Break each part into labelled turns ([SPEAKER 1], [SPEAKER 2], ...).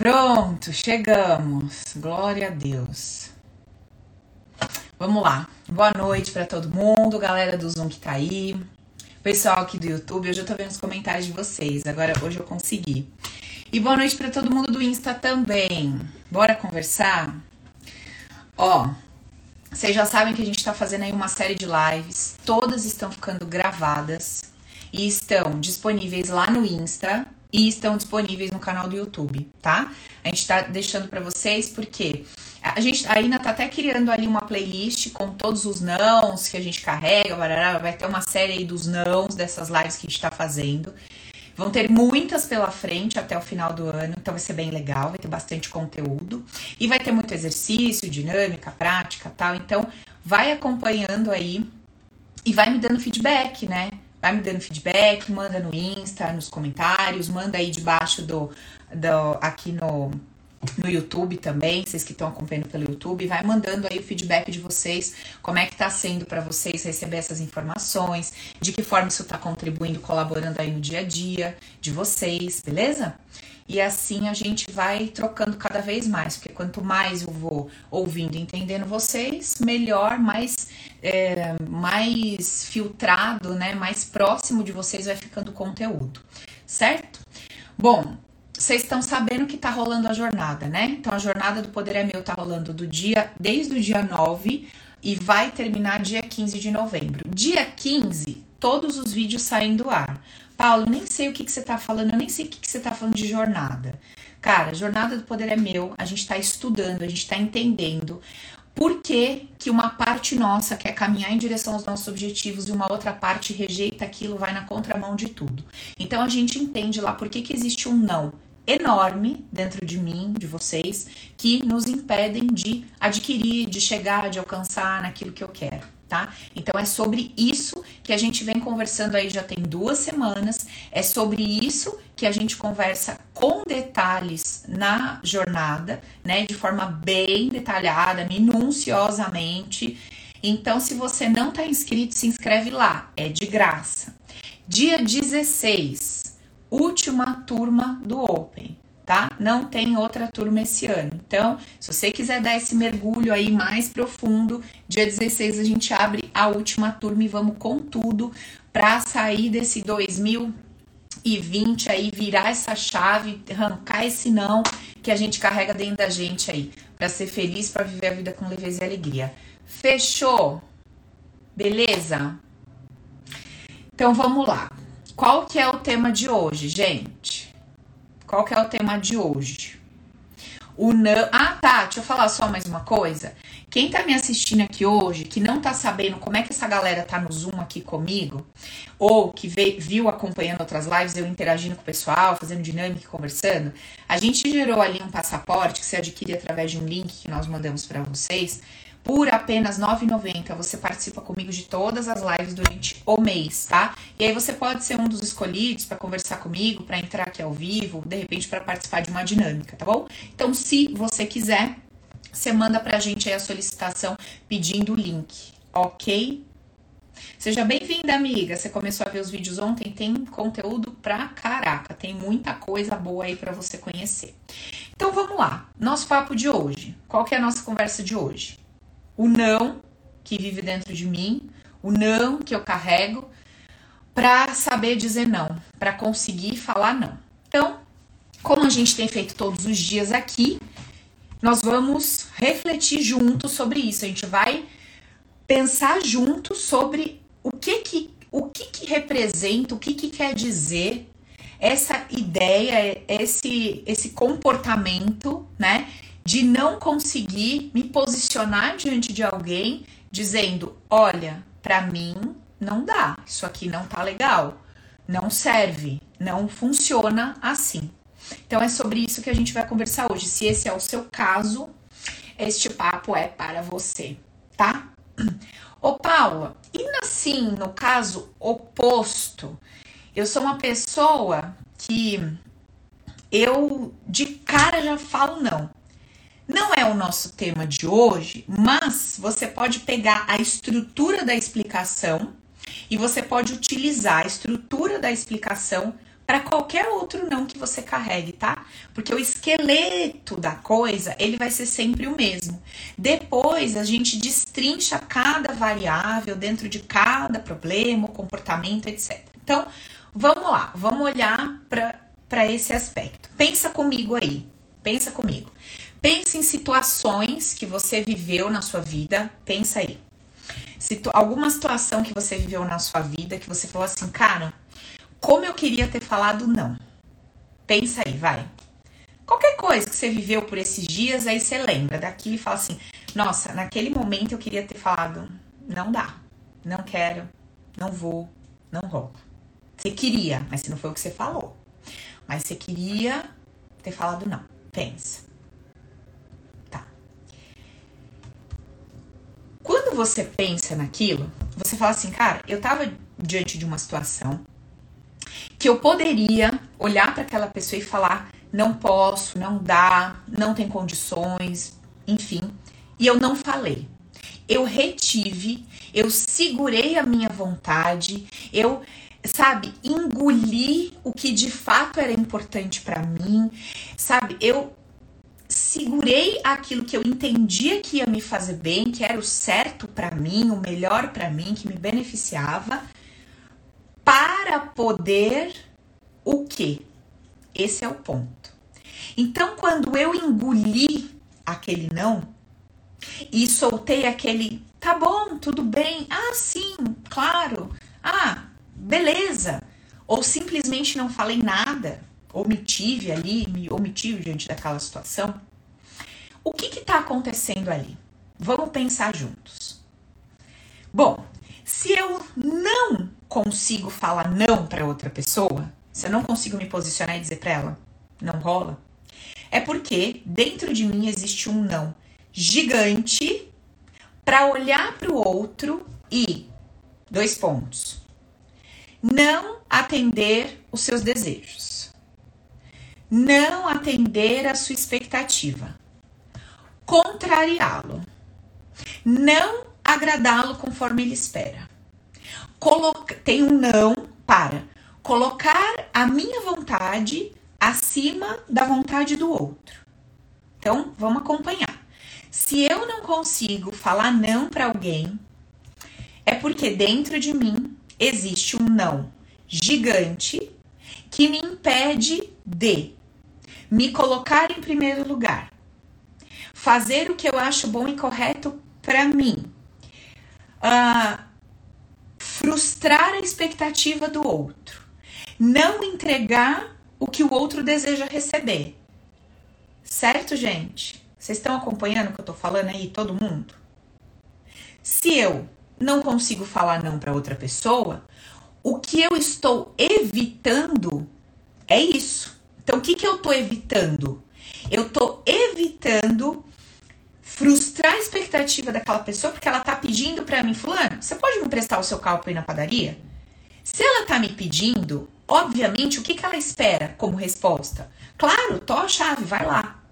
[SPEAKER 1] Pronto, chegamos. Glória a Deus. Vamos lá. Boa noite para todo mundo, galera do Zoom que tá aí. Pessoal aqui do YouTube, hoje eu tô vendo os comentários de vocês. Agora hoje eu consegui. E boa noite para todo mundo do Insta também. Bora conversar? Ó, vocês já sabem que a gente tá fazendo aí uma série de lives. Todas estão ficando gravadas e estão disponíveis lá no Insta e estão disponíveis no canal do YouTube, tá? A gente tá deixando para vocês porque a gente a tá até criando ali uma playlist com todos os nãos que a gente carrega, barará, vai ter uma série aí dos nãos dessas lives que a gente tá fazendo. Vão ter muitas pela frente até o final do ano, então vai ser bem legal, vai ter bastante conteúdo e vai ter muito exercício, dinâmica, prática, tal. Então, vai acompanhando aí e vai me dando feedback, né? Vai me dando feedback, manda no Insta, nos comentários, manda aí debaixo do, do aqui no no YouTube também, vocês que estão acompanhando pelo YouTube, vai mandando aí o feedback de vocês, como é que tá sendo para vocês receber essas informações, de que forma isso tá contribuindo, colaborando aí no dia a dia de vocês, beleza? E assim a gente vai trocando cada vez mais, porque quanto mais eu vou ouvindo e entendendo vocês, melhor, mais, é, mais filtrado, né? Mais próximo de vocês vai ficando o conteúdo, certo? Bom, vocês estão sabendo que tá rolando a jornada, né? Então a jornada do Poder é Meu tá rolando do dia, desde o dia 9 e vai terminar dia 15 de novembro. Dia 15, todos os vídeos saem do ar. Paulo, nem sei o que, que você tá falando, eu nem sei o que, que você tá falando de jornada. Cara, jornada do poder é meu, a gente tá estudando, a gente tá entendendo por que, que uma parte nossa quer caminhar em direção aos nossos objetivos e uma outra parte rejeita aquilo, vai na contramão de tudo. Então a gente entende lá por que, que existe um não enorme dentro de mim, de vocês, que nos impedem de adquirir, de chegar, de alcançar naquilo que eu quero. Tá? Então é sobre isso que a gente vem conversando aí já tem duas semanas. É sobre isso que a gente conversa com detalhes na jornada, né? De forma bem detalhada, minuciosamente. Então, se você não está inscrito, se inscreve lá, é de graça. Dia 16, última turma do Open, tá? Não tem outra turma esse ano. Então, se você quiser dar esse mergulho aí mais profundo, dia 16 a gente abre a última turma e vamos com tudo para sair desse 2020 aí, virar essa chave, arrancar esse não que a gente carrega dentro da gente aí, para ser feliz, para viver a vida com leveza e alegria. Fechou? Beleza? Então vamos lá. Qual que é o tema de hoje, gente? Qual que é o tema de hoje? O não. Ah, tá. Deixa eu falar só mais uma coisa. Quem tá me assistindo aqui hoje, que não tá sabendo como é que essa galera tá no Zoom aqui comigo, ou que veio, viu acompanhando outras lives, eu interagindo com o pessoal, fazendo dinâmica conversando, a gente gerou ali um passaporte que você adquire através de um link que nós mandamos para vocês por apenas R$ 9,90 você participa comigo de todas as lives durante o mês, tá? E aí você pode ser um dos escolhidos para conversar comigo, para entrar aqui ao vivo, de repente para participar de uma dinâmica, tá bom? Então, se você quiser, você manda pra gente aí a solicitação pedindo o link, ok? Seja bem-vinda, amiga. Você começou a ver os vídeos ontem, tem conteúdo pra caraca, tem muita coisa boa aí para você conhecer. Então vamos lá. Nosso papo de hoje. Qual que é a nossa conversa de hoje? O não que vive dentro de mim, o não que eu carrego, para saber dizer não, para conseguir falar não. Então, como a gente tem feito todos os dias aqui, nós vamos refletir juntos sobre isso. A gente vai pensar junto sobre o que que o que, que representa, o que, que quer dizer essa ideia, esse, esse comportamento, né? De não conseguir me posicionar diante de alguém dizendo: olha, para mim não dá, isso aqui não tá legal, não serve, não funciona assim. Então é sobre isso que a gente vai conversar hoje. Se esse é o seu caso, este papo é para você, tá? Ô Paula, e assim, no caso oposto, eu sou uma pessoa que eu de cara já falo não. Não é o nosso tema de hoje, mas você pode pegar a estrutura da explicação e você pode utilizar a estrutura da explicação para qualquer outro não que você carregue, tá? Porque o esqueleto da coisa, ele vai ser sempre o mesmo. Depois a gente destrincha cada variável dentro de cada problema, comportamento, etc. Então, vamos lá, vamos olhar para esse aspecto. Pensa comigo aí, pensa comigo. Pense em situações que você viveu na sua vida, pensa aí. Situ alguma situação que você viveu na sua vida que você falou assim, cara, como eu queria ter falado não. Pensa aí, vai. Qualquer coisa que você viveu por esses dias, aí você lembra daquilo e fala assim: nossa, naquele momento eu queria ter falado, não dá, não quero, não vou, não rola. Você queria, mas não foi o que você falou. Mas você queria ter falado não. Pensa. Quando você pensa naquilo, você fala assim, cara, eu tava diante de uma situação que eu poderia olhar para aquela pessoa e falar: não posso, não dá, não tem condições, enfim. E eu não falei. Eu retive, eu segurei a minha vontade, eu, sabe, engoli o que de fato era importante para mim, sabe? Eu segurei aquilo que eu entendia que ia me fazer bem, que era o certo para mim, o melhor para mim, que me beneficiava para poder o quê? Esse é o ponto. Então, quando eu engoli aquele não e soltei aquele tá bom, tudo bem, ah, sim, claro, ah, beleza, ou simplesmente não falei nada, omitive ali, me omitive diante daquela situação, o que está acontecendo ali? Vamos pensar juntos. Bom, se eu não consigo falar não para outra pessoa, se eu não consigo me posicionar e dizer para ela, não rola, é porque dentro de mim existe um não gigante para olhar para o outro e dois pontos. Não atender os seus desejos. Não atender a sua expectativa. Contrariá-lo. Não agradá-lo conforme ele espera. Coloca, tem um não para colocar a minha vontade acima da vontade do outro. Então, vamos acompanhar. Se eu não consigo falar não para alguém, é porque dentro de mim existe um não gigante que me impede de me colocar em primeiro lugar, fazer o que eu acho bom e correto para mim, uh, frustrar a expectativa do outro, não entregar o que o outro deseja receber. Certo, gente? Vocês estão acompanhando o que eu tô falando aí, todo mundo? Se eu não consigo falar não para outra pessoa, o que eu estou evitando é isso. Então, o que, que eu tô evitando? Eu tô evitando frustrar a expectativa daquela pessoa porque ela tá pedindo para mim, fulano, você pode me prestar o seu carro para ir na padaria? Se ela tá me pedindo, obviamente, o que, que ela espera como resposta? Claro, tô a chave, vai lá.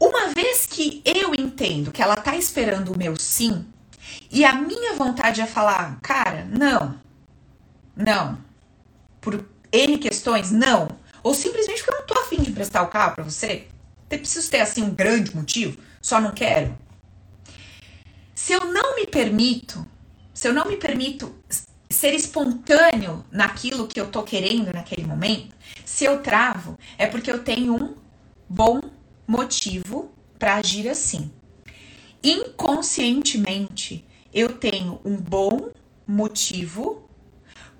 [SPEAKER 1] Uma vez que eu entendo que ela tá esperando o meu sim, e a minha vontade é falar, cara, não, não, por N questões, não, ou simplesmente porque eu não tô afim de prestar o carro para você, eu preciso ter assim um grande motivo só não quero. Se eu não me permito, se eu não me permito ser espontâneo naquilo que eu tô querendo naquele momento, se eu travo, é porque eu tenho um bom motivo para agir assim. Inconscientemente, eu tenho um bom motivo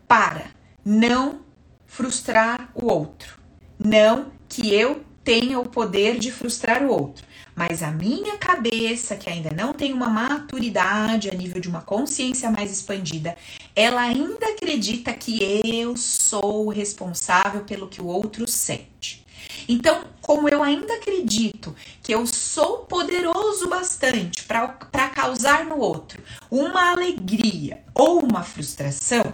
[SPEAKER 1] para não frustrar o outro. Não que eu tenha o poder de frustrar o outro, mas a minha cabeça, que ainda não tem uma maturidade a nível de uma consciência mais expandida, ela ainda acredita que eu sou responsável pelo que o outro sente. Então, como eu ainda acredito que eu sou poderoso bastante para causar no outro uma alegria ou uma frustração,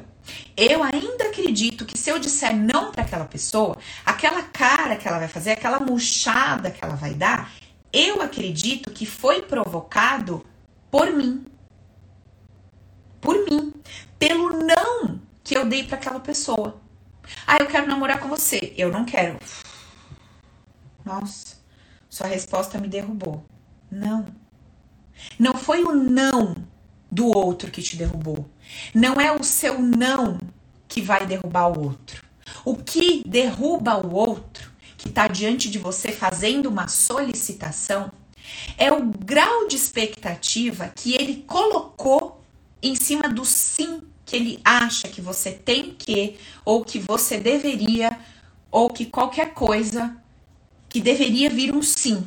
[SPEAKER 1] eu ainda acredito que se eu disser não para aquela pessoa, aquela cara que ela vai fazer, aquela murchada que ela vai dar, eu acredito que foi provocado por mim. Por mim. Pelo não que eu dei para aquela pessoa. Ah, eu quero namorar com você. Eu não quero. Nossa, sua resposta me derrubou. Não. Não foi o não do outro que te derrubou. Não é o seu não que vai derrubar o outro. O que derruba o outro, que está diante de você fazendo uma solicitação, é o grau de expectativa que ele colocou em cima do sim que ele acha que você tem que, ou que você deveria, ou que qualquer coisa que deveria vir um sim.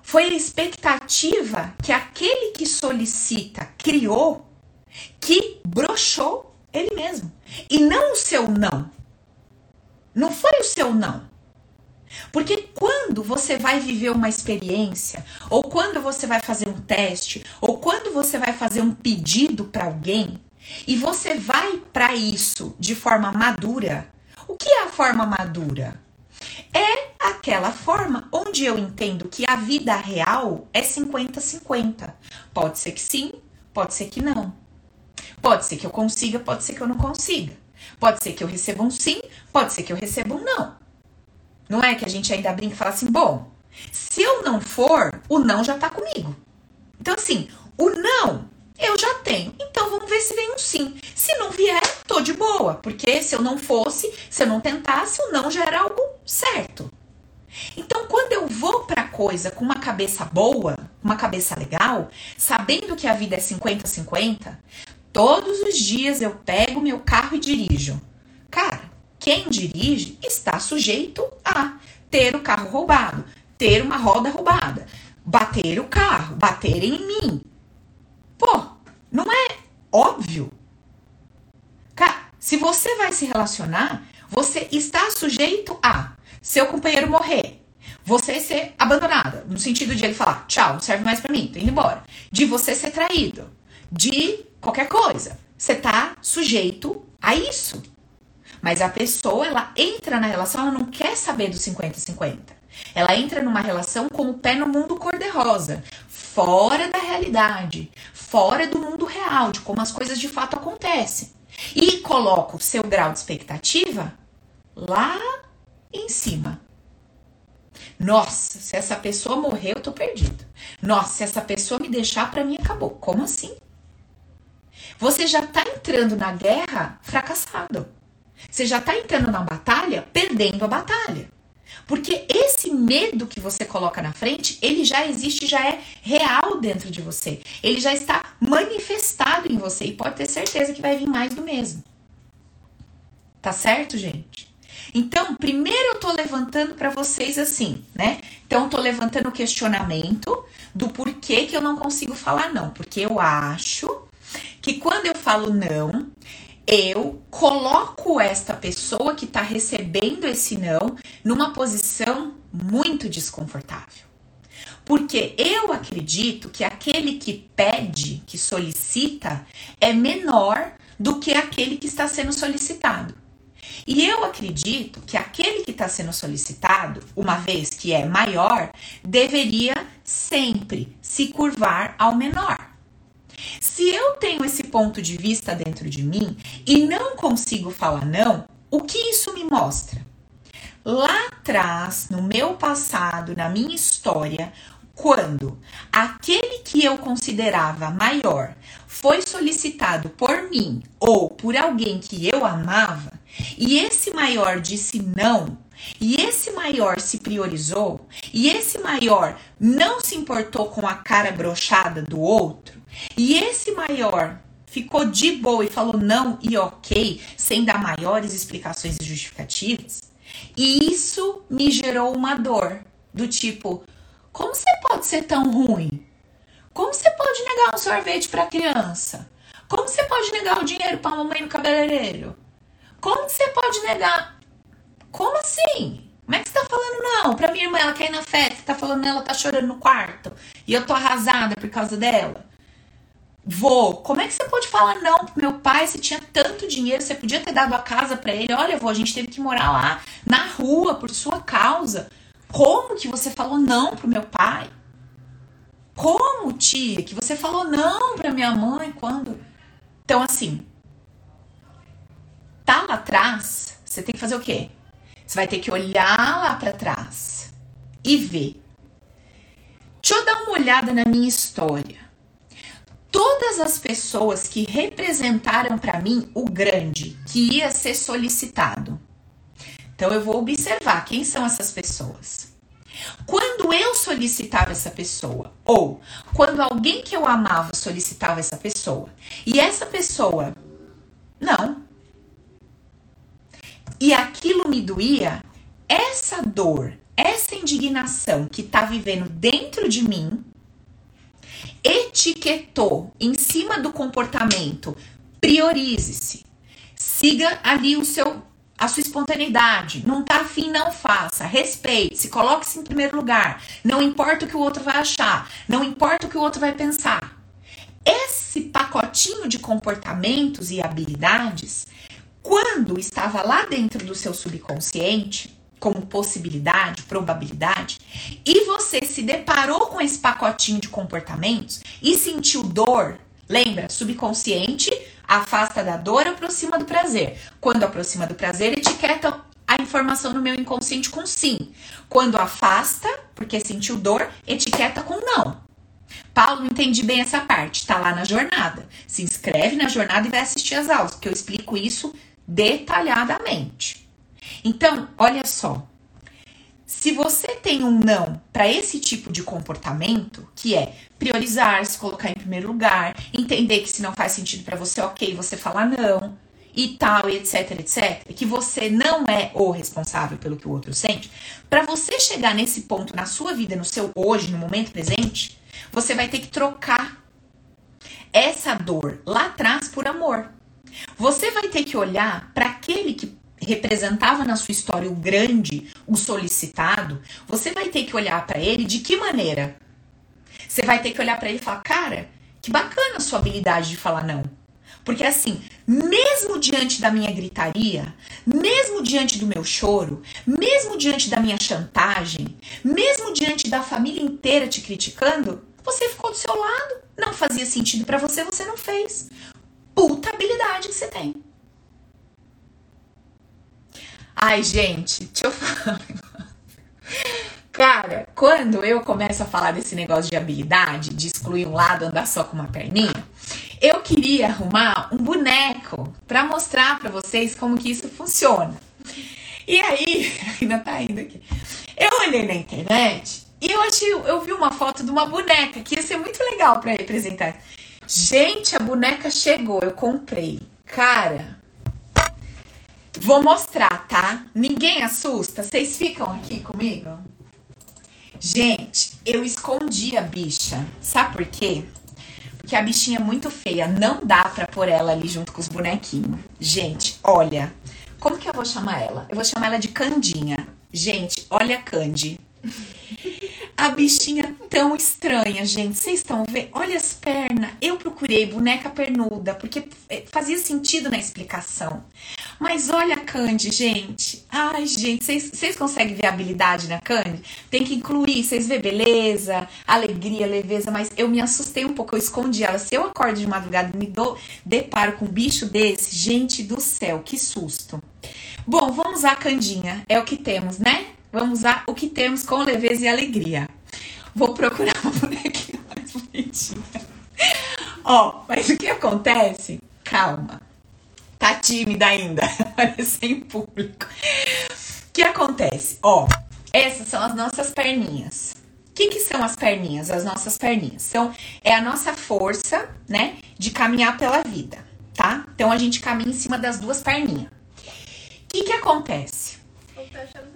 [SPEAKER 1] Foi a expectativa que aquele que solicita criou que brochou ele mesmo. E não o seu não. Não foi o seu não. Porque quando você vai viver uma experiência, ou quando você vai fazer um teste, ou quando você vai fazer um pedido para alguém, e você vai para isso de forma madura, o que é a forma madura? É aquela forma onde eu entendo que a vida real é 50-50. Pode ser que sim, pode ser que não. Pode ser que eu consiga, pode ser que eu não consiga. Pode ser que eu receba um sim, pode ser que eu receba um não. Não é que a gente ainda brinca e fala assim: bom, se eu não for, o não já tá comigo. Então, assim, o não eu já tenho. Então vamos ver se vem um sim. Se não vier, tô de boa, porque se eu não fosse, se eu não tentasse, o não já era algo certo. Então, quando eu vou para coisa com uma cabeça boa, uma cabeça legal, sabendo que a vida é 50-50, todos os dias eu pego meu carro e dirijo. Cara, quem dirige está sujeito a ter o carro roubado, ter uma roda roubada, bater o carro, bater em mim. Pô, não é óbvio? Cara, se você vai se relacionar, você está sujeito a seu companheiro morrer, você ser abandonada, no sentido de ele falar, tchau, não serve mais para mim, tô indo embora. De você ser traído, de qualquer coisa. Você tá sujeito a isso. Mas a pessoa, ela entra na relação, ela não quer saber do 50-50. Ela entra numa relação com o pé no mundo cor-de-rosa, fora da realidade, fora do mundo real, de como as coisas de fato acontecem. E coloca o seu grau de expectativa lá em cima. Nossa, se essa pessoa morrer, eu tô perdido. Nossa, se essa pessoa me deixar, para mim acabou. Como assim? Você já tá entrando na guerra fracassado. Você já tá entrando na batalha perdendo a batalha. Porque esse medo que você coloca na frente, ele já existe, já é real dentro de você. Ele já está manifestado em você e pode ter certeza que vai vir mais do mesmo. Tá certo, gente? Então, primeiro eu tô levantando para vocês assim, né? Então, eu tô levantando o questionamento do porquê que eu não consigo falar não, porque eu acho que quando eu falo não, eu coloco esta pessoa que está recebendo esse não numa posição muito desconfortável. Porque eu acredito que aquele que pede, que solicita, é menor do que aquele que está sendo solicitado. E eu acredito que aquele que está sendo solicitado, uma vez que é maior, deveria sempre se curvar ao menor. Se eu tenho esse ponto de vista dentro de mim e não consigo falar não, o que isso me mostra? Lá atrás, no meu passado, na minha história, quando aquele que eu considerava maior foi solicitado por mim ou por alguém que eu amava, e esse maior disse não, e esse maior se priorizou, e esse maior não se importou com a cara brochada do outro, e esse maior ficou de boa e falou não e ok, sem dar maiores explicações e justificativas, e isso me gerou uma dor do tipo, como você pode ser tão ruim? Como você pode negar um sorvete para criança? Como você pode negar o dinheiro para mamãe no cabeleireiro? Como você pode negar? Como assim? Como é que você tá falando não? Pra minha irmã, ela quer ir na festa, tá falando ela tá chorando no quarto e eu tô arrasada por causa dela. Vô, como é que você pode falar não pro meu pai? Você tinha tanto dinheiro, você podia ter dado a casa para ele. Olha, vô, a gente teve que morar lá na rua por sua causa. Como que você falou não pro meu pai? Como, tia, que você falou não pra minha mãe quando? Então, assim, tá lá atrás, você tem que fazer o quê? Você vai ter que olhar lá para trás e ver. Deixa eu dar uma olhada na minha história. Todas as pessoas que representaram para mim o grande que ia ser solicitado. Então eu vou observar quem são essas pessoas. Quando eu solicitava essa pessoa, ou quando alguém que eu amava solicitava essa pessoa, e essa pessoa não, e aquilo me doía, essa dor, essa indignação que tá vivendo dentro de mim, etiquetou em cima do comportamento, priorize-se. Siga ali o seu a sua espontaneidade. Não tá afim, não faça. Respeite-se, coloque-se em primeiro lugar. Não importa o que o outro vai achar, não importa o que o outro vai pensar. Esse pacotinho de comportamentos e habilidades quando estava lá dentro do seu subconsciente, como possibilidade, probabilidade, e você se deparou com esse pacotinho de comportamentos e sentiu dor, lembra? Subconsciente afasta da dor, aproxima do prazer. Quando aproxima do prazer, etiqueta a informação no meu inconsciente com sim. Quando afasta, porque sentiu dor, etiqueta com não. Paulo, entendi bem essa parte. Tá lá na jornada. Se inscreve na jornada e vai assistir as aulas, porque eu explico isso detalhadamente. Então, olha só. Se você tem um não para esse tipo de comportamento, que é priorizar, se colocar em primeiro lugar, entender que se não faz sentido para você, ok, você falar não e tal, etc, etc, que você não é o responsável pelo que o outro sente, para você chegar nesse ponto na sua vida, no seu hoje, no momento presente, você vai ter que trocar essa dor lá atrás por amor. Você vai ter que olhar para aquele que representava na sua história o grande, o solicitado. Você vai ter que olhar para ele de que maneira? Você vai ter que olhar para ele e falar: "Cara, que bacana a sua habilidade de falar não". Porque assim, mesmo diante da minha gritaria, mesmo diante do meu choro, mesmo diante da minha chantagem, mesmo diante da família inteira te criticando, você ficou do seu lado. Não fazia sentido para você, você não fez puta habilidade que você tem. Ai, gente, deixa eu falar. Cara, quando eu começo a falar desse negócio de habilidade, de excluir um lado, andar só com uma perninha, eu queria arrumar um boneco para mostrar para vocês como que isso funciona. E aí, ainda tá indo aqui. Eu olhei na internet e eu achei, eu vi uma foto de uma boneca que ia ser muito legal para representar. Gente, a boneca chegou, eu comprei. Cara, vou mostrar, tá? Ninguém assusta? Vocês ficam aqui comigo? Gente, eu escondi a bicha. Sabe por quê? Porque a bichinha é muito feia. Não dá pra pôr ela ali junto com os bonequinhos. Gente, olha. Como que eu vou chamar ela? Eu vou chamar ela de Candinha. Gente, olha a Candy. A bichinha tão estranha, gente. Vocês estão vendo? Olha as pernas. Eu procurei boneca pernuda, porque é, fazia sentido na explicação. Mas olha a Candy, gente. Ai, gente, vocês conseguem ver a habilidade na Candy? Tem que incluir, vocês vê beleza, alegria, leveza, mas eu me assustei um pouco, eu escondi ela. Se eu acordo de madrugada e me dou, deparo com um bicho desse, gente do céu, que susto. Bom, vamos a Candinha, é o que temos, né? Vamos usar o que temos com leveza e alegria. Vou procurar uma bonequinha mais bonitinha. Ó, mas o que acontece? Calma. Tá tímida ainda. Aparecer em público. O que acontece? Ó, essas são as nossas perninhas. O que, que são as perninhas? As nossas perninhas. São, é a nossa força, né? De caminhar pela vida, tá? Então a gente caminha em cima das duas perninhas. O que, que acontece?
[SPEAKER 2] Eu tô achando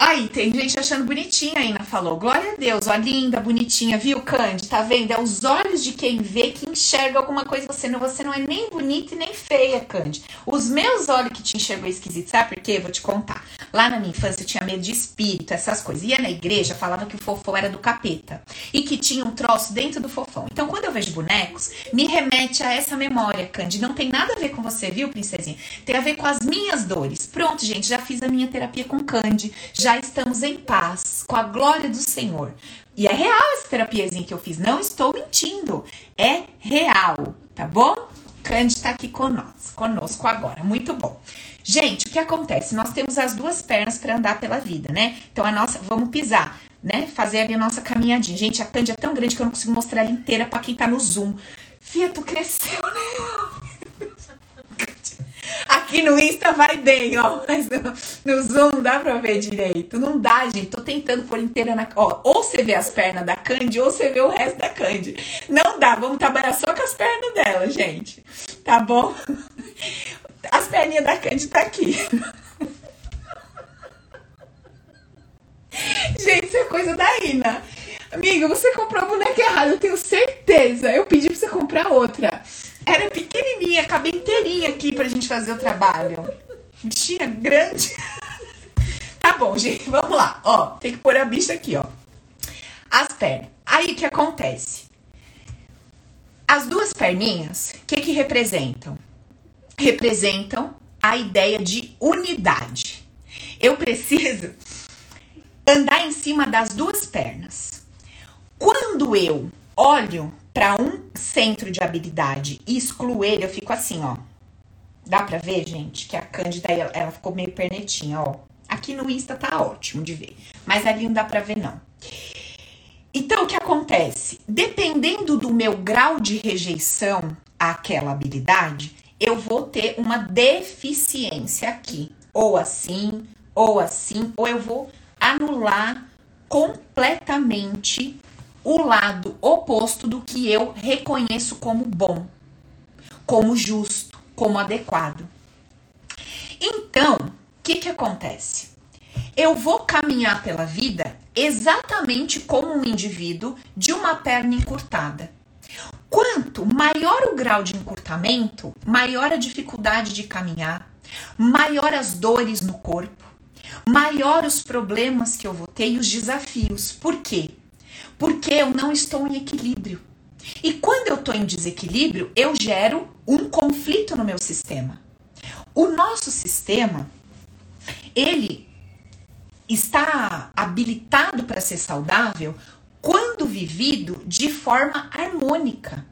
[SPEAKER 1] Aí, tem gente achando bonitinha, a Ina falou. Glória a Deus, ó, linda, bonitinha, viu, Candy? Tá vendo? É os olhos de quem vê que enxerga alguma coisa. Você não, você não é nem bonita e nem feia, Candy. Os meus olhos que te enxergou esquisito, sabe por quê? Vou te contar. Lá na minha infância eu tinha medo de espírito, essas coisas. Ia na igreja, falava que o fofão era do capeta. E que tinha um troço dentro do fofão. Então, quando eu vejo bonecos, me remete a essa memória, Candy. Não tem nada a ver com você, viu, princesinha? Tem a ver com as minhas dores. Pronto, gente, já fiz a minha terapia com Candy. Já já estamos em paz, com a glória do Senhor. E é real essa terapiazinha que eu fiz, não estou mentindo. É real, tá bom? Candy está aqui conosco, conosco agora. Muito bom. Gente, o que acontece? Nós temos as duas pernas para andar pela vida, né? Então a nossa, vamos pisar, né? Fazer ali a nossa caminhadinha. Gente, a Candy é tão grande que eu não consigo mostrar ela inteira para quem tá no Zoom. Fia, tu cresceu, né? Aqui no Insta vai bem, ó. Mas no, no, Zoom não dá pra ver direito. Não dá, gente. Tô tentando pôr inteira na. Ó, ou você vê as pernas da Candy, ou você vê o resto da Candy. Não dá. Vamos trabalhar só com as pernas dela, gente. Tá bom? As perninhas da Candy tá aqui. Gente, isso é coisa da Ina. Amiga, você comprou a boneca errada, eu tenho certeza. Eu pedi pra você comprar outra. Era pequenininha, cabe inteirinha aqui pra gente fazer o trabalho. Bichinha grande. Tá bom, gente, vamos lá. Ó, tem que pôr a bicha aqui, ó. As pernas. Aí o que acontece? As duas perninhas, o que que representam? Representam a ideia de unidade. Eu preciso andar em cima das duas pernas. Quando eu olho para um centro de habilidade e excluo ele, eu fico assim, ó. Dá pra ver, gente, que a Cândida, ela, ficou meio pernetinha, ó. Aqui no Insta tá ótimo de ver, mas ali não dá pra ver, não. Então, o que acontece? Dependendo do meu grau de rejeição àquela habilidade, eu vou ter uma deficiência aqui. Ou assim, ou assim, ou eu vou anular completamente o lado oposto do que eu reconheço como bom, como justo, como adequado. Então, o que, que acontece? Eu vou caminhar pela vida exatamente como um indivíduo de uma perna encurtada. Quanto maior o grau de encurtamento, maior a dificuldade de caminhar, maior as dores no corpo, maior os problemas que eu vou ter e os desafios. Por quê? Porque eu não estou em equilíbrio. E quando eu estou em desequilíbrio, eu gero um conflito no meu sistema. O nosso sistema, ele está habilitado para ser saudável quando vivido de forma harmônica.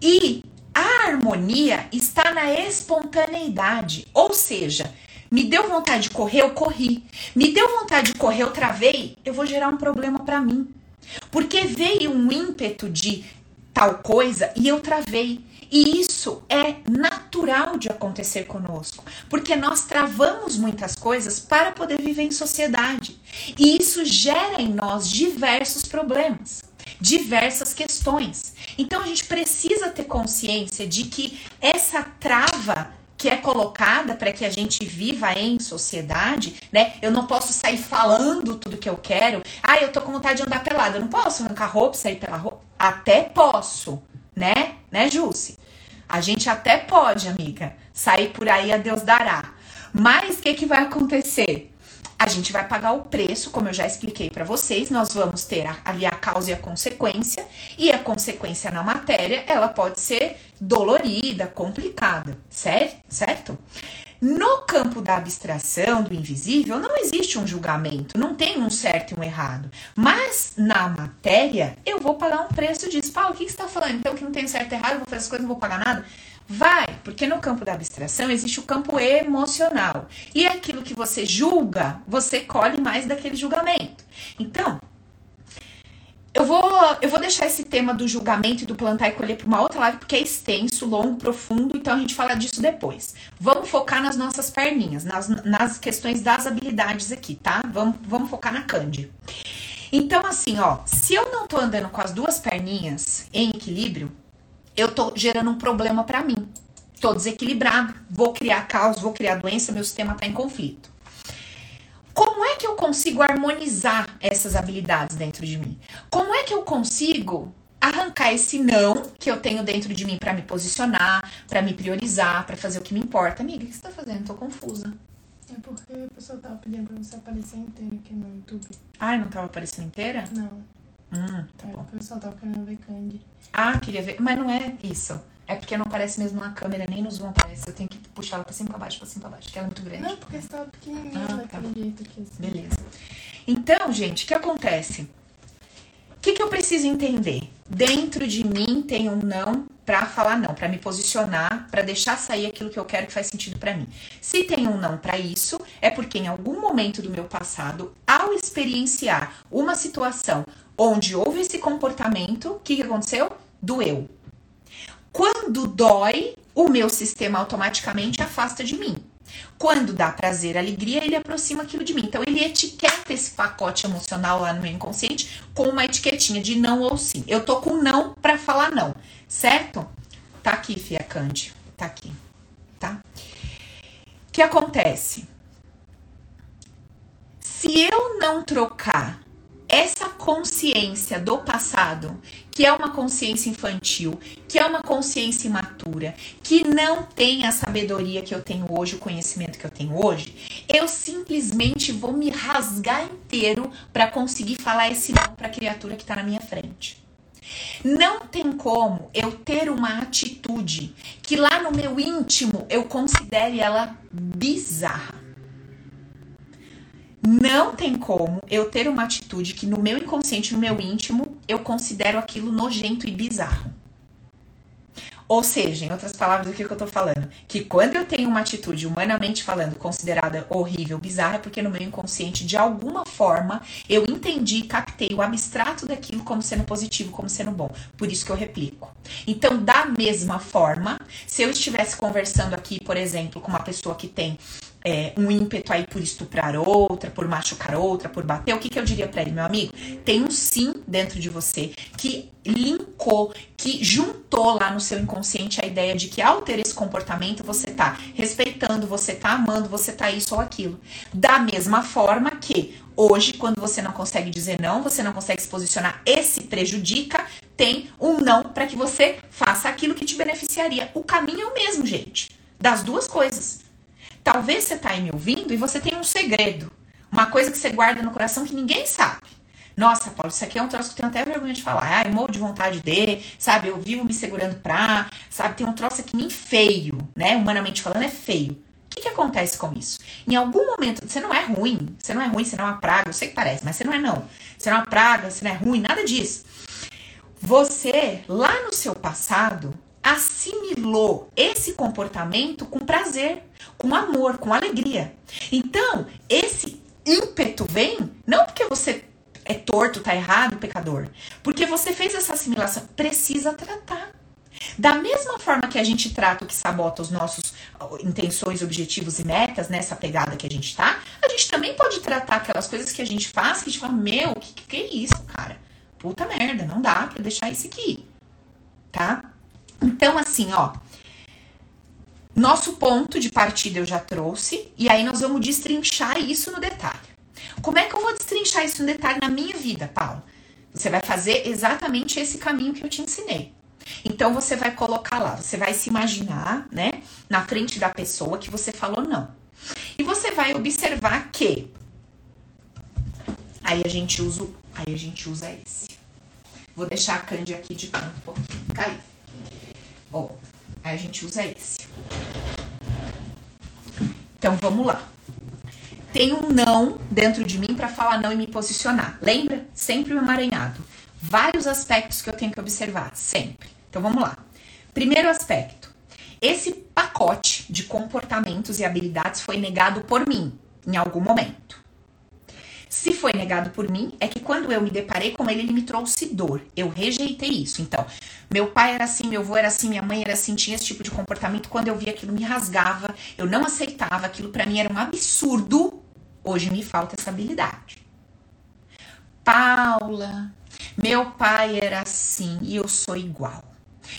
[SPEAKER 1] E a harmonia está na espontaneidade, ou seja, me deu vontade de correr, eu corri. Me deu vontade de correr, eu travei, eu vou gerar um problema para mim. Porque veio um ímpeto de tal coisa e eu travei. E isso é natural de acontecer conosco, porque nós travamos muitas coisas para poder viver em sociedade. E isso gera em nós diversos problemas, diversas questões. Então a gente precisa ter consciência de que essa trava que é colocada para que a gente viva em sociedade, né? Eu não posso sair falando tudo que eu quero. Ah, eu tô com vontade de andar pelada. Eu não posso arrancar roupa, sair pela roupa. Até posso, né? Né, Jússi? A gente até pode, amiga, sair por aí a Deus dará. Mas o que, que vai acontecer? A gente vai pagar o preço, como eu já expliquei para vocês, nós vamos ter ali a causa e a consequência, e a consequência na matéria, ela pode ser dolorida, complicada, certo? No campo da abstração, do invisível, não existe um julgamento, não tem um certo e um errado. Mas na matéria, eu vou pagar um preço disso. Paulo, o que, você está falando? Então, que não tem certo e errado, vou fazer as coisas, não vou pagar nada? Vai, porque no campo da abstração existe o campo emocional. E aquilo que você julga, você colhe mais daquele julgamento. Então, eu vou, eu vou deixar esse tema do julgamento e do plantar e colher para uma outra live, porque é extenso, longo, profundo, então a gente fala disso depois. Vamos focar nas nossas perninhas, nas, nas questões das habilidades aqui, tá? Vamos, vamos focar na Candy. Então, assim, ó, se eu não tô andando com as duas perninhas em equilíbrio, eu tô gerando um problema para mim. Tô desequilibrado, vou criar caos, vou criar doença, meu sistema tá em conflito. Como é que eu consigo harmonizar essas habilidades dentro de mim? Como é que eu consigo arrancar esse não que eu tenho dentro de mim para me posicionar, para me priorizar, para fazer o que me importa? Amiga, o que você tá fazendo? Tô confusa.
[SPEAKER 2] É porque a pessoa tava pedindo pra você aparecer inteira aqui no YouTube.
[SPEAKER 1] Ai, não tava aparecendo inteira?
[SPEAKER 2] Não.
[SPEAKER 1] Hum, tá
[SPEAKER 2] é,
[SPEAKER 1] bom.
[SPEAKER 2] O pessoal tava querendo ver Candy.
[SPEAKER 1] Ah, queria ver. Mas não é isso. É porque não aparece mesmo na câmera, nem nos zoom aparece. Eu tenho que puxar ela pra cima, pra baixo, pra cima, pra baixo, porque ela é muito grande.
[SPEAKER 2] Não, porque você tava pequenininha
[SPEAKER 1] Ah,
[SPEAKER 2] daquele jeito aqui. Assim.
[SPEAKER 1] Beleza. Então, gente, o que acontece? O que, que eu preciso entender? dentro de mim tem um não para falar não, para me posicionar, para deixar sair aquilo que eu quero que faz sentido para mim. Se tem um não para isso, é porque em algum momento do meu passado, ao experienciar uma situação onde houve esse comportamento, o que, que aconteceu? Doeu. Quando dói, o meu sistema automaticamente afasta de mim. Quando dá prazer, alegria, ele aproxima aquilo de mim. Então, ele etiqueta esse pacote emocional lá no meu inconsciente com uma etiquetinha de não ou sim. Eu tô com não para falar não, certo? Tá aqui, Fia Cândido. Tá aqui, tá? O que acontece? Se eu não trocar essa consciência do passado, que é uma consciência infantil, que é uma consciência imatura, que não tem a sabedoria que eu tenho hoje, o conhecimento que eu tenho hoje, eu simplesmente vou me rasgar inteiro para conseguir falar esse não para a criatura que está na minha frente. Não tem como eu ter uma atitude que lá no meu íntimo eu considere ela bizarra. Não tem como eu ter uma atitude que no meu inconsciente, no meu íntimo, eu considero aquilo nojento e bizarro. Ou seja, em outras palavras, o que eu tô falando? Que quando eu tenho uma atitude, humanamente falando, considerada horrível, bizarra, é porque no meu inconsciente, de alguma forma, eu entendi e captei o abstrato daquilo como sendo positivo, como sendo bom. Por isso que eu replico. Então, da mesma forma, se eu estivesse conversando aqui, por exemplo, com uma pessoa que tem é, um ímpeto aí por estuprar outra, por machucar outra, por bater, o que, que eu diria para ele, meu amigo? Tem um sim dentro de você que linkou, que juntou lá no seu inconsciente a ideia de que ao ter esse comportamento você tá respeitando, você tá amando, você tá isso ou aquilo. Da mesma forma que hoje, quando você não consegue dizer não, você não consegue se posicionar e se prejudica, tem um não para que você faça aquilo que te beneficiaria. O caminho é o mesmo, gente. Das duas coisas. Talvez você está aí me ouvindo e você tem um segredo, uma coisa que você guarda no coração que ninguém sabe. Nossa, Paulo, isso aqui é um troço que eu tenho até vergonha de falar. Eu morro de vontade de, sabe? Eu vivo me segurando pra, sabe? Tem um troço aqui nem feio, né? Humanamente falando, é feio. O que, que acontece com isso? Em algum momento, você não é ruim, você não é ruim, você não é uma praga, eu sei que parece, mas você não é não. Você não é uma praga, você não é ruim, nada disso. Você, lá no seu passado, assimilou esse comportamento com prazer, com amor, com alegria. Então, esse ímpeto vem não porque você é torto, tá errado, pecador, porque você fez essa assimilação, precisa tratar. Da mesma forma que a gente trata o que sabota os nossos intenções, objetivos e metas nessa pegada que a gente tá, a gente também pode tratar aquelas coisas que a gente faz que a gente fala, meu, que, que é isso, cara? Puta merda, não dá pra deixar isso aqui, tá? Então, assim, ó. Nosso ponto de partida eu já trouxe, e aí nós vamos destrinchar isso no detalhe. Como é que eu vou destrinchar isso no detalhe na minha vida, Paulo? Você vai fazer exatamente esse caminho que eu te ensinei. Então você vai colocar lá, você vai se imaginar, né, na frente da pessoa que você falou não. E você vai observar que aí a gente usa, aí a gente usa esse. Vou deixar a Candy aqui de canto um pouquinho. Caiu. Ó, aí a gente usa esse. Então vamos lá. Tem um não dentro de mim para falar não e me posicionar. Lembra? Sempre o emaranhado. Vários aspectos que eu tenho que observar, sempre. Então vamos lá. Primeiro aspecto. Esse pacote de comportamentos e habilidades foi negado por mim em algum momento. Se foi negado por mim, é que quando eu me deparei com ele, ele me trouxe dor. Eu rejeitei isso. Então, meu pai era assim, meu avô era assim, minha mãe era assim, tinha esse tipo de comportamento. Quando eu via aquilo, me rasgava, eu não aceitava, aquilo para mim era um absurdo. Hoje me falta essa habilidade. Paula, meu pai era assim e eu sou igual.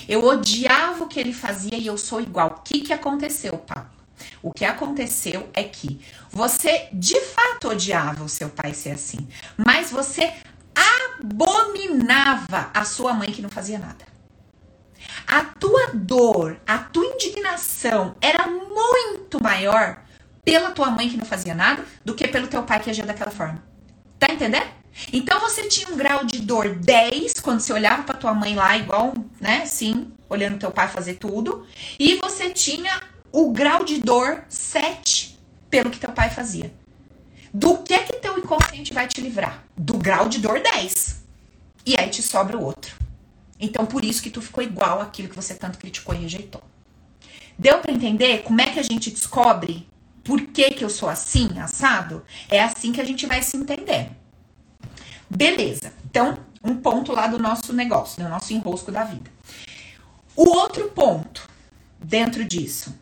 [SPEAKER 1] Eu odiava o que ele fazia e eu sou igual. O que, que aconteceu, Paula? O que aconteceu é que você de fato odiava o seu pai ser assim, mas você abominava a sua mãe que não fazia nada. A tua dor, a tua indignação era muito maior pela tua mãe que não fazia nada do que pelo teu pai que agia daquela forma. Tá entendendo? Então você tinha um grau de dor 10 quando você olhava para tua mãe lá igual, né, sim, olhando teu pai fazer tudo, e você tinha o grau de dor 7 pelo que teu pai fazia. Do que que teu inconsciente vai te livrar? Do grau de dor 10. E aí te sobra o outro. Então por isso que tu ficou igual àquilo que você tanto criticou e rejeitou. Deu para entender como é que a gente descobre por que, que eu sou assim, assado? É assim que a gente vai se entender. Beleza. Então, um ponto lá do nosso negócio, do nosso enrosco da vida. O outro ponto dentro disso.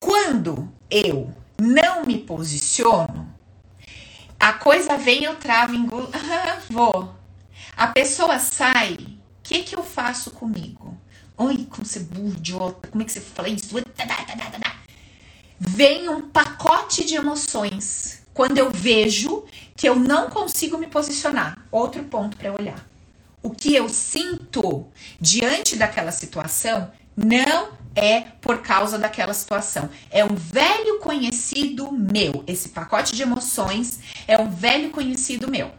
[SPEAKER 1] Quando eu não me posiciono, a coisa vem, eu travo, engulo, vou. A pessoa sai, o que que eu faço comigo? Oi, como você é burro, idiota, como é que você fala isso? Vem um pacote de emoções quando eu vejo que eu não consigo me posicionar. Outro ponto para olhar. O que eu sinto diante daquela situação não é por causa daquela situação. É um velho conhecido meu. Esse pacote de emoções é um velho conhecido meu.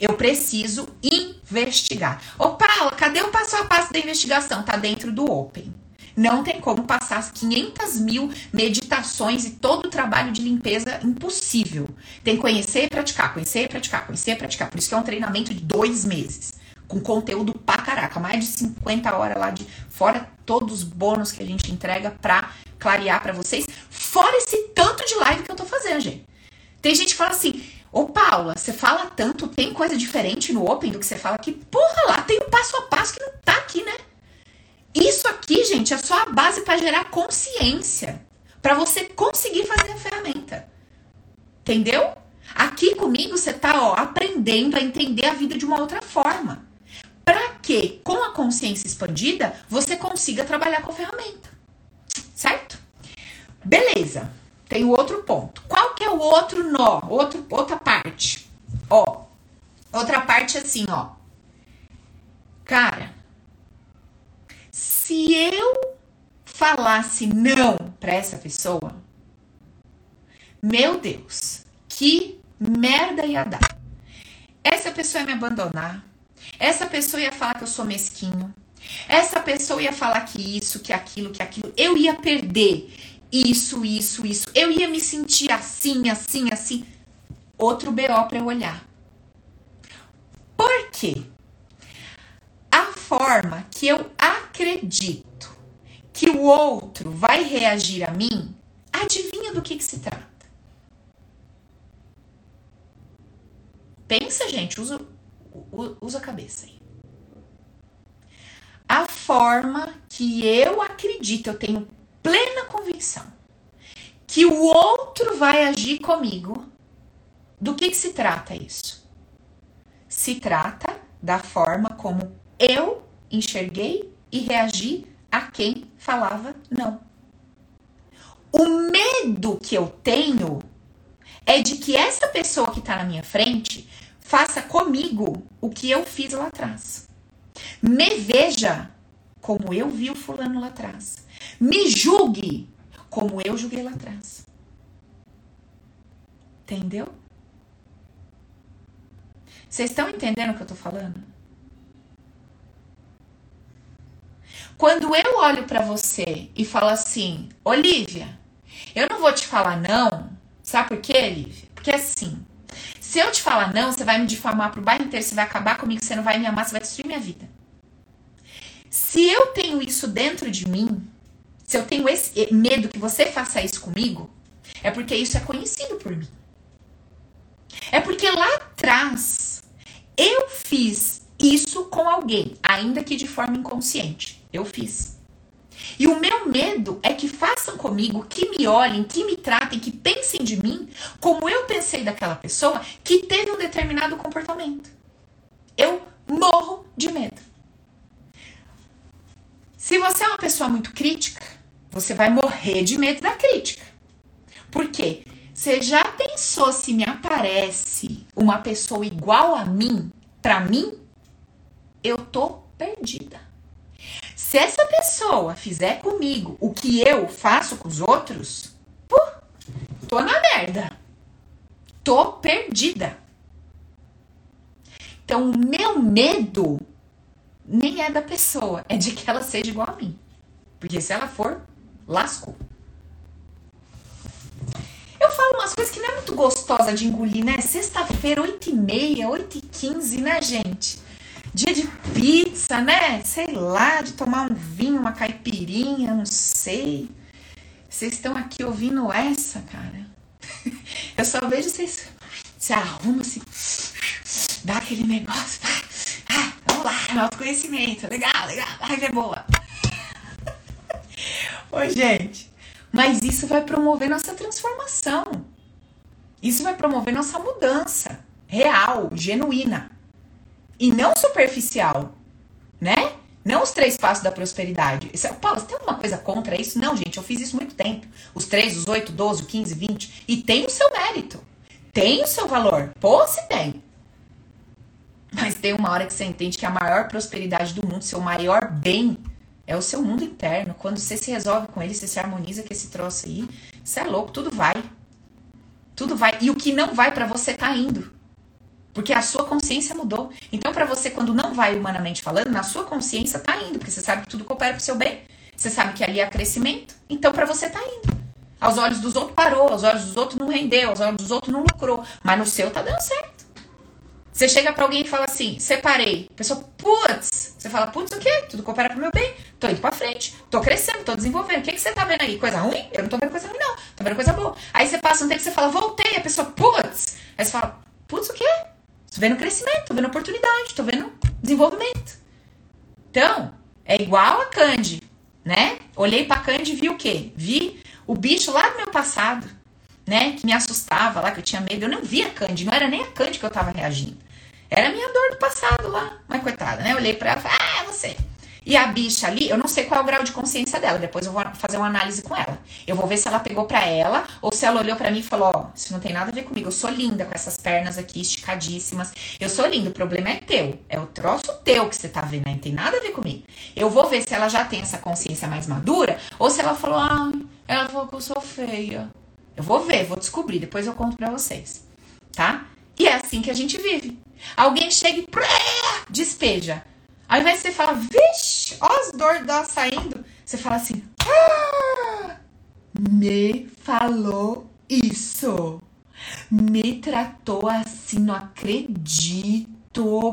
[SPEAKER 1] Eu preciso investigar. Ô, Paula, cadê o passo a passo da investigação? Tá dentro do Open. Não tem como passar as 500 mil meditações e todo o trabalho de limpeza impossível. Tem que conhecer e praticar, conhecer e praticar, conhecer e praticar. Por isso que é um treinamento de dois meses com conteúdo pra caraca, mais de 50 horas lá de fora todos os bônus que a gente entrega pra clarear para vocês, fora esse tanto de live que eu tô fazendo, gente. Tem gente que fala assim: "Ô Paula, você fala tanto, tem coisa diferente no Open do que você fala aqui?" Porra, lá tem o passo a passo que não tá aqui, né? Isso aqui, gente, é só a base para gerar consciência, para você conseguir fazer a ferramenta. Entendeu? Aqui comigo você tá, ó, aprendendo a entender a vida de uma outra forma para que, com a consciência expandida, você consiga trabalhar com a ferramenta. Certo? Beleza. Tem o outro ponto. Qual que é o outro nó? Outro, outra parte. Ó, outra parte assim, ó. Cara, se eu falasse não para essa pessoa, meu Deus, que merda ia dar. Essa pessoa ia me abandonar, essa pessoa ia falar que eu sou mesquinho. Essa pessoa ia falar que isso, que aquilo, que aquilo. Eu ia perder isso, isso, isso. Eu ia me sentir assim, assim, assim. Outro BO para eu olhar. Por quê? A forma que eu acredito que o outro vai reagir a mim, adivinha do que, que se trata? Pensa, gente, usa usa a cabeça aí. A forma que eu acredito, eu tenho plena convicção que o outro vai agir comigo. Do que, que se trata isso? Se trata da forma como eu enxerguei e reagi a quem falava não. O medo que eu tenho é de que essa pessoa que está na minha frente Faça comigo o que eu fiz lá atrás. Me veja como eu vi o fulano lá atrás. Me julgue como eu julguei lá atrás. Entendeu? Vocês estão entendendo o que eu tô falando? Quando eu olho para você e falo assim, Olivia, eu não vou te falar não, sabe por quê, Olivia? Porque assim, se eu te falar não, você vai me difamar pro bairro inteiro, você vai acabar comigo, você não vai me amar, você vai destruir minha vida. Se eu tenho isso dentro de mim, se eu tenho esse medo que você faça isso comigo, é porque isso é conhecido por mim. É porque lá atrás eu fiz isso com alguém, ainda que de forma inconsciente. Eu fiz. E o meu medo é que façam comigo, que me olhem, que me tratem, que pensem de mim como eu pensei daquela pessoa que teve um determinado comportamento. Eu morro de medo. Se você é uma pessoa muito crítica, você vai morrer de medo da crítica. Por quê? Você já pensou se me aparece uma pessoa igual a mim, para mim, eu tô perdida. Se essa pessoa fizer comigo o que eu faço com os outros, pô, tô na merda. Tô perdida. Então, o meu medo nem é da pessoa, é de que ela seja igual a mim. Porque se ela for, lascou. Eu falo umas coisas que não é muito gostosa de engolir, né? Sexta-feira, 8h30, 8h15, né, gente? Dia de pizza, né? Sei lá, de tomar um vinho, uma caipirinha, não sei. Vocês estão aqui ouvindo essa, cara? Eu só vejo vocês se arrumam, se dá aquele negócio. Ah, vamos lá, autoconhecimento. Legal, legal. Ai, é boa. Oi, gente. Mas isso vai promover nossa transformação. Isso vai promover nossa mudança real, genuína. E não superficial, né? Não os três passos da prosperidade. Isso, é, Paulo, você tem alguma coisa contra isso? Não, gente, eu fiz isso muito tempo. Os três, os oito, doze, quinze, vinte. E tem o seu mérito. Tem o seu valor. Pô, se tem. Mas tem uma hora que você entende que a maior prosperidade do mundo, seu maior bem, é o seu mundo interno. Quando você se resolve com ele, você se harmoniza com esse troço aí, você é louco, tudo vai. Tudo vai. E o que não vai para você tá indo. Porque a sua consciência mudou. Então, para você, quando não vai humanamente falando, na sua consciência tá indo, porque você sabe que tudo coopera pro seu bem. Você sabe que ali é crescimento. Então, para você tá indo. Aos olhos dos outros parou, aos olhos dos outros não rendeu, aos olhos dos outros não lucrou. Mas no seu tá dando certo. Você chega para alguém e fala assim: separei. A pessoa, putz. Você fala, putz, o quê? Tudo coopera pro meu bem. Tô indo pra frente. Tô crescendo, tô desenvolvendo. O que, que você tá vendo aí? Coisa ruim? Eu não tô vendo coisa ruim, não. Tô vendo coisa boa. Aí você passa um tempo e você fala, voltei. A pessoa, putz. Aí você fala, putz, o quê? Tô vendo crescimento, tô vendo oportunidade, tô vendo desenvolvimento. Então, é igual a Candy, né? Olhei pra Candy e vi o quê? Vi o bicho lá do meu passado né, que me assustava lá, que eu tinha medo. Eu não via a Candy, não era nem a Candy que eu tava reagindo. Era a minha dor do passado lá. Mas coitada, né? Olhei pra ela e falei, ah, é você. E a bicha ali, eu não sei qual é o grau de consciência dela. Depois eu vou fazer uma análise com ela. Eu vou ver se ela pegou pra ela ou se ela olhou pra mim e falou: Ó, oh, isso não tem nada a ver comigo. Eu sou linda com essas pernas aqui esticadíssimas. Eu sou linda. O problema é teu. É o troço teu que você tá vendo aí. Não tem nada a ver comigo. Eu vou ver se ela já tem essa consciência mais madura ou se ela falou: Ah, ela falou que eu sou feia. Eu vou ver, vou descobrir, depois eu conto para vocês, tá? E é assim que a gente vive. Alguém chega e despeja. Ao invés de você falar, vixe, ó as dores dela saindo, você fala assim, ah, me falou isso. Me tratou assim, não acredito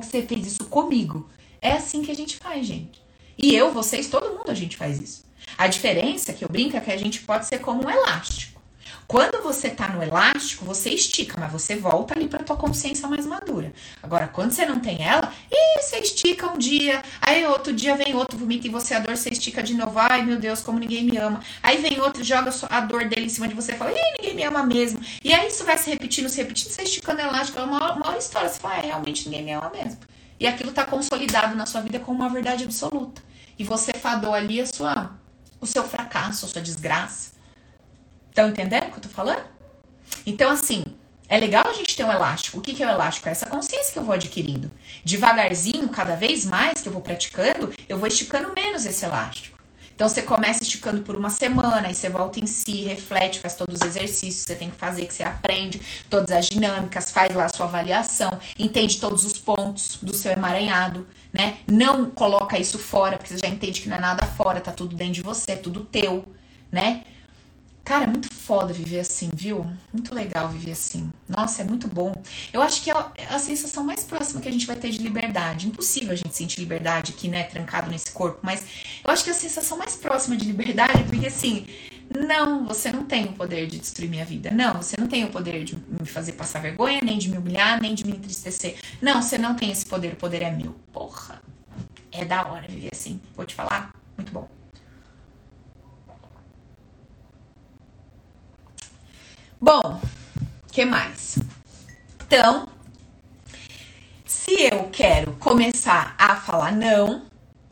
[SPEAKER 1] que você fez isso comigo. É assim que a gente faz, gente. E eu, vocês, todo mundo a gente faz isso. A diferença que eu brinco é que a gente pode ser como um elástico. Quando você tá no elástico, você estica, mas você volta ali pra tua consciência mais madura. Agora, quando você não tem ela, e você estica um dia, aí outro dia vem outro, vomita em você a dor, você estica de novo, ai meu Deus, como ninguém me ama. Aí vem outro, joga a dor dele em cima de você e fala, ih, ninguém me ama mesmo. E aí isso vai se repetindo, se repetindo, você esticando elástico, é uma, uma história. Você fala, é, realmente ninguém me ama mesmo. E aquilo tá consolidado na sua vida como uma verdade absoluta. E você fadou ali a sua, o seu fracasso, a sua desgraça. Estão entendendo que eu tô falando? Então, assim, é legal a gente ter um elástico. O que, que é o elástico? É essa consciência que eu vou adquirindo. Devagarzinho, cada vez mais que eu vou praticando, eu vou esticando menos esse elástico. Então você começa esticando por uma semana, aí você volta em si, reflete, faz todos os exercícios que você tem que fazer, que você aprende, todas as dinâmicas, faz lá a sua avaliação, entende todos os pontos do seu emaranhado, né? Não coloca isso fora, porque você já entende que não é nada fora, tá tudo dentro de você, é tudo teu, né? Cara, é muito foda viver assim, viu? Muito legal viver assim. Nossa, é muito bom. Eu acho que é a sensação mais próxima que a gente vai ter de liberdade. Impossível a gente sentir liberdade aqui, né? Trancado nesse corpo. Mas eu acho que a sensação mais próxima de liberdade é porque assim. Não, você não tem o poder de destruir minha vida. Não, você não tem o poder de me fazer passar vergonha, nem de me humilhar, nem de me entristecer. Não, você não tem esse poder. O poder é meu. Porra. É da hora viver assim. Vou te falar. Muito bom. Bom, que mais? Então, se eu quero começar a falar não,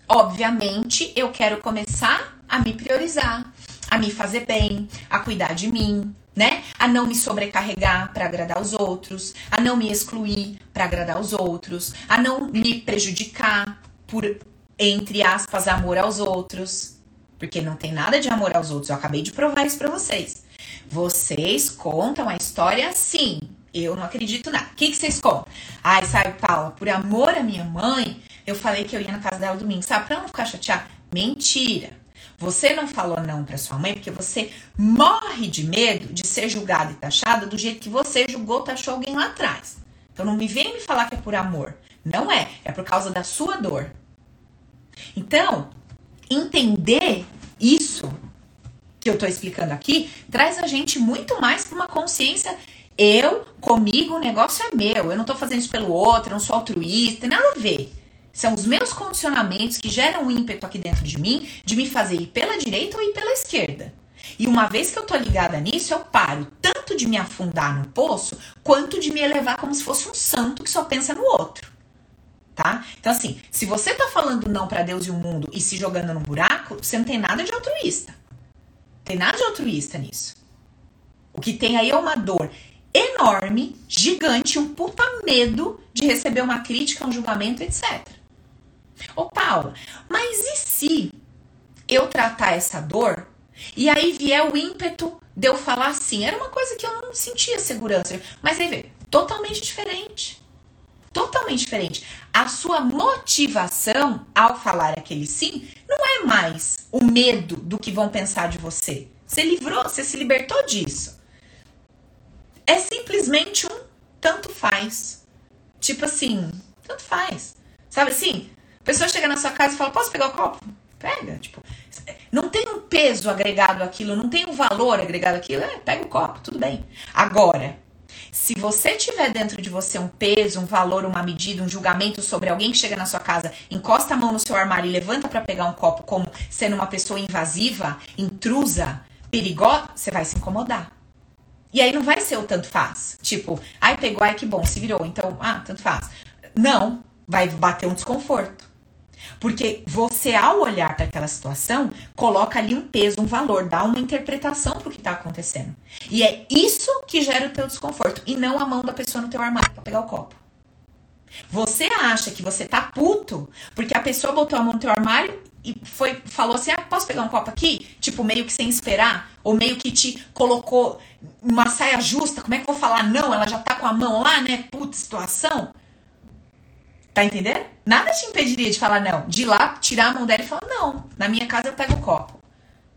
[SPEAKER 1] obviamente eu quero começar a me priorizar, a me fazer bem, a cuidar de mim, né? A não me sobrecarregar para agradar os outros, a não me excluir para agradar os outros, a não me prejudicar por entre aspas amor aos outros, porque não tem nada de amor aos outros. Eu acabei de provar isso para vocês. Vocês contam a história assim. Eu não acredito nada. O que, que vocês contam? Ai, sabe, Paula, por amor à minha mãe, eu falei que eu ia na casa dela domingo, sabe? Pra não ficar chateada. Mentira. Você não falou não para sua mãe porque você morre de medo de ser julgada e taxada do jeito que você julgou, taxou alguém lá atrás. Então não me vem me falar que é por amor. Não é. É por causa da sua dor. Então, entender isso que eu tô explicando aqui traz a gente muito mais para uma consciência. Eu, comigo, o negócio é meu. Eu não tô fazendo isso pelo outro, eu não sou altruísta, tem nada a ver. São os meus condicionamentos que geram um ímpeto aqui dentro de mim de me fazer ir pela direita ou ir pela esquerda. E uma vez que eu tô ligada nisso, eu paro tanto de me afundar no poço, quanto de me elevar como se fosse um santo que só pensa no outro. Tá? Então, assim, se você tá falando não para Deus e o mundo e se jogando no buraco, você não tem nada de altruísta. Tem nada de altruísta nisso. O que tem aí é uma dor enorme, gigante, um puta medo de receber uma crítica, um julgamento, etc. Ô, Paula, mas e se eu tratar essa dor e aí vier o ímpeto de eu falar assim? Era uma coisa que eu não sentia segurança. Mas aí vê, totalmente diferente. Totalmente diferente. A sua motivação ao falar aquele sim não é mais o medo do que vão pensar de você. Você livrou, você se libertou disso. É simplesmente um tanto faz. Tipo assim, tanto faz. Sabe assim? A pessoa chega na sua casa e fala: Posso pegar o copo? Pega. Tipo, não tem um peso agregado àquilo, não tem um valor agregado àquilo. É, pega o copo, tudo bem. Agora, se você tiver dentro de você um peso, um valor, uma medida, um julgamento sobre alguém que chega na sua casa, encosta a mão no seu armário e levanta para pegar um copo como sendo uma pessoa invasiva, intrusa, perigosa, você vai se incomodar. E aí não vai ser o tanto faz. Tipo, ai, pegou, ai, que bom, se virou. Então, ah, tanto faz. Não, vai bater um desconforto. Porque você, ao olhar para aquela situação, coloca ali um peso, um valor, dá uma interpretação para o que está acontecendo. E é isso que gera o teu desconforto, e não a mão da pessoa no teu armário para pegar o copo. Você acha que você tá puto porque a pessoa botou a mão no teu armário e foi, falou assim: ah, posso pegar um copo aqui? Tipo, meio que sem esperar, ou meio que te colocou uma saia justa. Como é que eu vou falar não? Ela já tá com a mão lá, né? Puta situação. Tá entendendo? Nada te impediria de falar não. De ir lá, tirar a mão dela e falar, não, na minha casa eu pego o copo.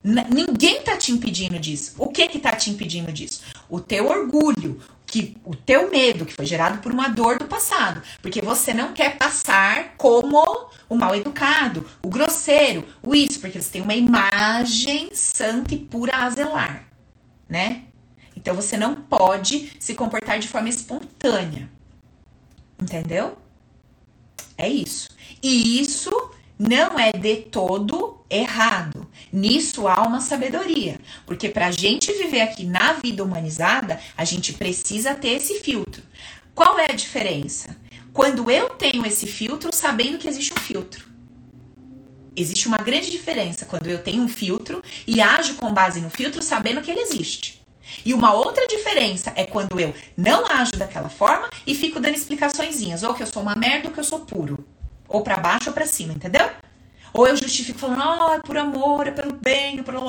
[SPEAKER 1] N ninguém tá te impedindo disso. O que que tá te impedindo disso? O teu orgulho, que o teu medo que foi gerado por uma dor do passado, porque você não quer passar como o mal educado, o grosseiro, o isso, porque você tem uma imagem santa e pura a zelar, né? Então você não pode se comportar de forma espontânea. Entendeu? É isso. E isso não é de todo errado. Nisso há uma sabedoria. Porque para a gente viver aqui na vida humanizada, a gente precisa ter esse filtro. Qual é a diferença? Quando eu tenho esse filtro, sabendo que existe um filtro. Existe uma grande diferença quando eu tenho um filtro e ajo com base no filtro, sabendo que ele existe. E uma outra diferença é quando eu não ajo daquela forma e fico dando explicações, ou que eu sou uma merda ou que eu sou puro. Ou para baixo ou para cima, entendeu? Ou eu justifico falando, ah, é por amor, é pelo bem, é pelo.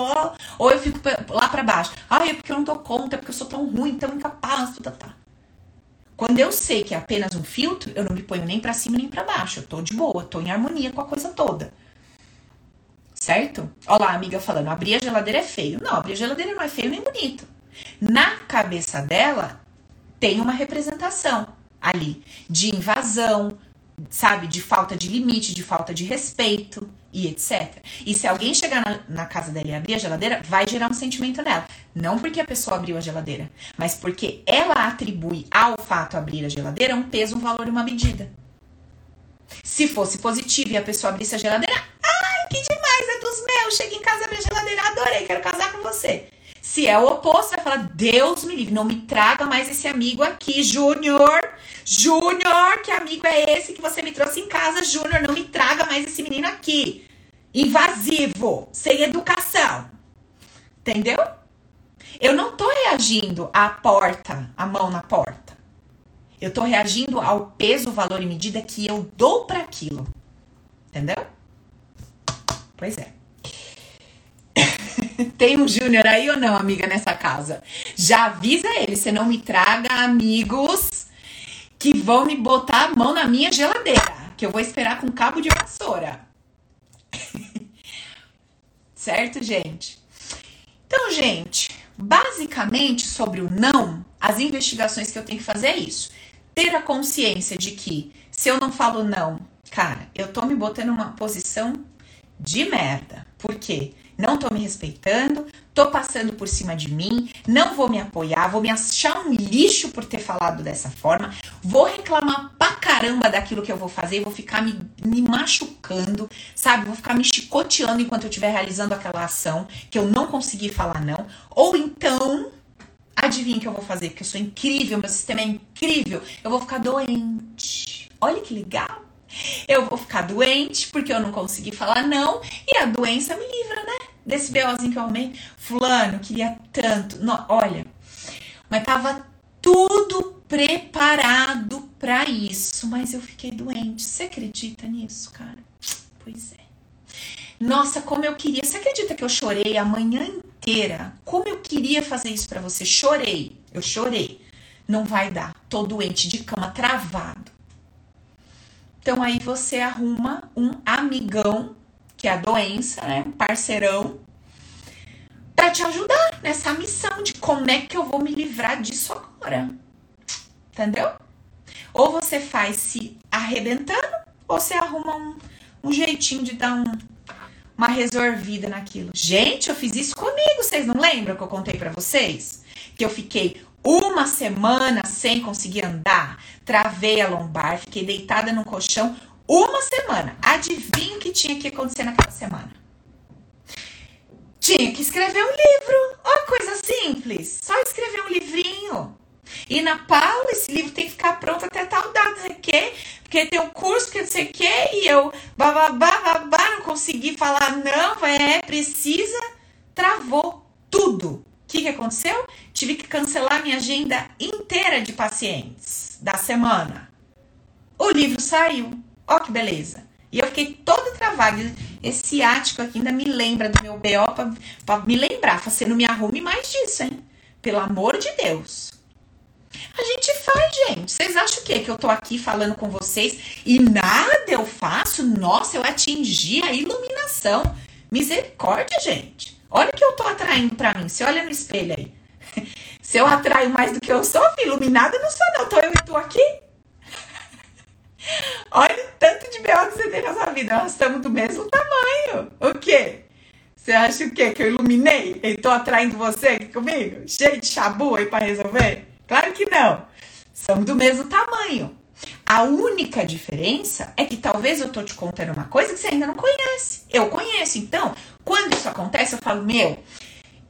[SPEAKER 1] Ou eu fico lá para baixo, ah, é porque eu não dou conta, é porque eu sou tão ruim, tão incapaz, tá, tá. Quando eu sei que é apenas um filtro, eu não me ponho nem para cima nem para baixo. Eu tô de boa, tô em harmonia com a coisa toda. Certo? Olha lá, a amiga falando, abrir a geladeira é feio. Não, abrir a geladeira não é feio nem bonito. Na cabeça dela tem uma representação ali de invasão, sabe, de falta de limite, de falta de respeito e etc. E se alguém chegar na, na, casa dela e abrir a geladeira, vai gerar um sentimento nela. Não porque a pessoa abriu a geladeira, mas porque ela atribui ao fato abrir a geladeira um peso, um valor e uma medida. Se fosse positivo e a pessoa abrisse a geladeira, ai, que demais, é dos meus, chega em casa, abre a geladeira, adorei, quero casar com você. Se é o oposto, vai falar: Deus me livre, não me traga mais esse amigo aqui, Júnior. Júnior, que amigo é esse que você me trouxe em casa, Júnior? Não me traga mais esse menino aqui. Invasivo, sem educação. Entendeu? Eu não tô reagindo à porta, a mão na porta. Eu tô reagindo ao peso, valor e medida que eu dou para aquilo. Entendeu? Pois é. Tem um Júnior aí ou não, amiga, nessa casa? Já avisa ele, você não me traga amigos que vão me botar a mão na minha geladeira, que eu vou esperar com cabo de vassoura. certo, gente? Então, gente, basicamente sobre o não, as investigações que eu tenho que fazer é isso. ter a consciência de que se eu não falo não, cara, eu tô me botando numa posição de merda. Por quê? Não tô me respeitando, tô passando por cima de mim, não vou me apoiar, vou me achar um lixo por ter falado dessa forma, vou reclamar pra caramba daquilo que eu vou fazer, vou ficar me, me machucando, sabe? Vou ficar me chicoteando enquanto eu estiver realizando aquela ação que eu não consegui falar não. Ou então, adivinha o que eu vou fazer? Porque eu sou incrível, meu sistema é incrível, eu vou ficar doente. Olha que legal. Eu vou ficar doente porque eu não consegui falar não e a doença me livra, né? Desse BOzinho que eu arrumei. Fulano, queria tanto. Olha, mas tava tudo preparado para isso, mas eu fiquei doente. Você acredita nisso, cara? Pois é. Nossa, como eu queria. Você acredita que eu chorei a manhã inteira? Como eu queria fazer isso para você? Chorei. Eu chorei. Não vai dar. Tô doente de cama, travado. Então aí você arruma um amigão, que é a doença, né? Um parceirão, para te ajudar nessa missão de como é que eu vou me livrar disso agora. Entendeu? Ou você faz se arrebentando, ou você arruma um, um jeitinho de dar um, uma resolvida naquilo. Gente, eu fiz isso comigo, vocês não lembram que eu contei para vocês? Que eu fiquei uma semana sem conseguir andar, travei a lombar, fiquei deitada no colchão uma semana. Adivinha o que tinha que acontecer naquela semana? Tinha que escrever um livro. Ó, coisa simples. Só escrever um livrinho. E na Paula, esse livro tem que ficar pronto até tal data, não sei o quê, porque tem um curso que não sei o quê, e eu bababá, babá, não consegui falar não, é, precisa, travou tudo que, que aconteceu? Tive que cancelar minha agenda inteira de pacientes da semana. O livro saiu. Ó que beleza. E eu fiquei toda travada. Esse ático aqui ainda me lembra do meu BO pra, pra me lembrar. Você não me arrume mais disso, hein? Pelo amor de Deus. A gente faz, gente. Vocês acham o quê? Que eu tô aqui falando com vocês e nada eu faço? Nossa, eu atingi a iluminação. Misericórdia, gente. Olha o que eu tô atraindo para mim. Você olha no espelho aí. Se eu atraio mais do que eu sou, iluminada não sou, não. Tô eu e tu aqui. Olha o tanto de B.O. que você tem na sua vida. Nós estamos do mesmo tamanho. O quê? Você acha o quê? Que eu iluminei e tô atraindo você aqui comigo? Cheio de chabu aí pra resolver? Claro que não. Somos do mesmo tamanho. A única diferença é que talvez eu tô te contando uma coisa que você ainda não conhece. Eu conheço. Então, quando isso acontece, eu falo, meu,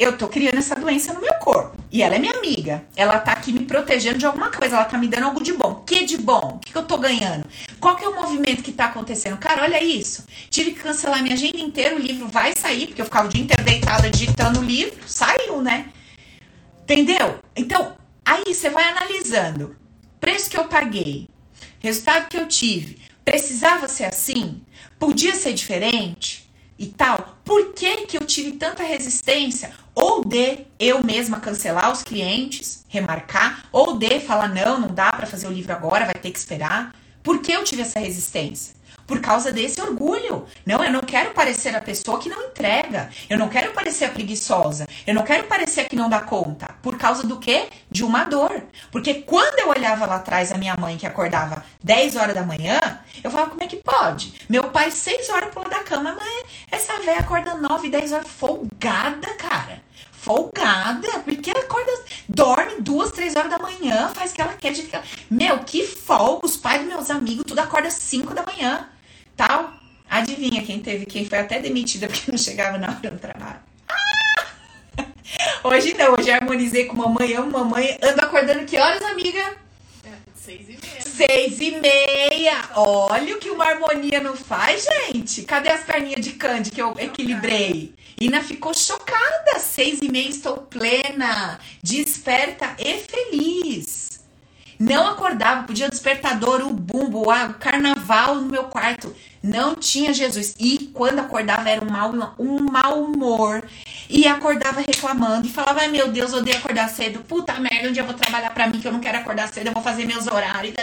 [SPEAKER 1] eu tô criando essa doença no meu corpo. E ela é minha amiga. Ela tá aqui me protegendo de alguma coisa. Ela tá me dando algo de bom. Que de bom? O que, que eu tô ganhando? Qual que é o movimento que tá acontecendo? Cara, olha isso. Tive que cancelar minha agenda inteira. O livro vai sair, porque eu ficava o dia inteiro deitada digitando o livro. Saiu, né? Entendeu? Então, aí você vai analisando. Preço que eu paguei. Resultado que eu tive. Precisava ser assim? Podia ser diferente? E tal, por que, que eu tive tanta resistência? Ou de eu mesma cancelar os clientes, remarcar, ou de falar não, não dá para fazer o livro agora, vai ter que esperar. Por que eu tive essa resistência? Por causa desse orgulho. Não, eu não quero parecer a pessoa que não entrega. Eu não quero parecer a preguiçosa. Eu não quero parecer a que não dá conta. Por causa do quê? De uma dor. Porque quando eu olhava lá atrás a minha mãe que acordava 10 horas da manhã, eu falava, como é que pode? Meu pai 6 horas pulou da cama, mas essa velha acorda 9, 10 horas folgada, cara folgada, porque ela acorda, dorme duas, três horas da manhã, faz o que ela quer. De que ela... Meu, que folga, os pais dos meus amigos, tudo acorda 5 da manhã tal. Adivinha quem teve, quem foi até demitida porque não chegava na hora do trabalho. Ah! Hoje não, hoje harmonizei com mamãe, amo mamãe. Ando acordando que horas, amiga?
[SPEAKER 2] É, seis e meia.
[SPEAKER 1] Seis e meia. Olha o que uma harmonia não faz, gente. Cadê as carninhas de candy que eu equilibrei? Ina ficou chocada. Seis e meia estou plena, desperta e feliz. Não acordava, podia despertador, o bumbo, o carnaval no meu quarto. Não tinha Jesus. E quando acordava era um mau, um mau humor. E acordava reclamando e falava: Ai meu Deus, odeio acordar cedo. Puta merda, um dia eu vou trabalhar pra mim que eu não quero acordar cedo, eu vou fazer meus horários.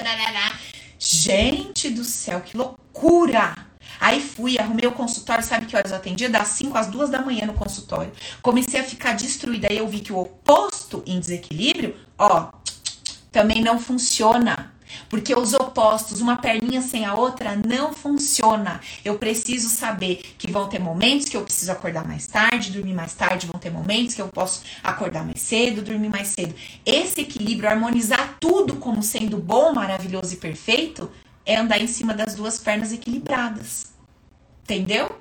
[SPEAKER 1] Gente do céu, que loucura! Aí fui, arrumei o consultório, sabe que horas eu atendia? Das 5 às 2 da manhã no consultório. Comecei a ficar destruída. Aí eu vi que o oposto em desequilíbrio, ó, também não funciona. Porque os opostos, uma perninha sem a outra, não funciona. Eu preciso saber que vão ter momentos que eu preciso acordar mais tarde, dormir mais tarde, vão ter momentos que eu posso acordar mais cedo, dormir mais cedo. Esse equilíbrio, harmonizar tudo como sendo bom, maravilhoso e perfeito, é andar em cima das duas pernas equilibradas. Entendeu?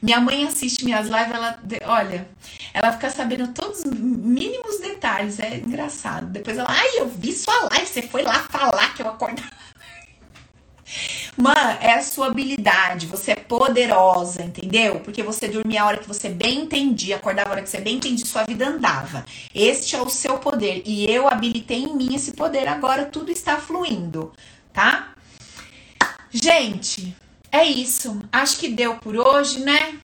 [SPEAKER 1] Minha mãe assiste minhas lives, ela, olha, ela fica sabendo todos os mínimos detalhes, é engraçado. Depois ela, ai, eu vi sua live, você foi lá falar que eu acordava. Mano, é a sua habilidade, você é poderosa, entendeu? Porque você dormia a hora que você bem entendia, acordava a hora que você bem entendia, sua vida andava. Este é o seu poder e eu habilitei em mim esse poder, agora tudo está fluindo, tá? Gente, é isso. Acho que deu por hoje, né?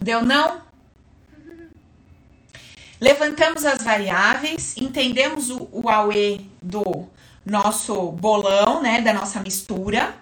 [SPEAKER 1] Deu não? Levantamos as variáveis, entendemos o, o AUE do nosso bolão, né, da nossa mistura.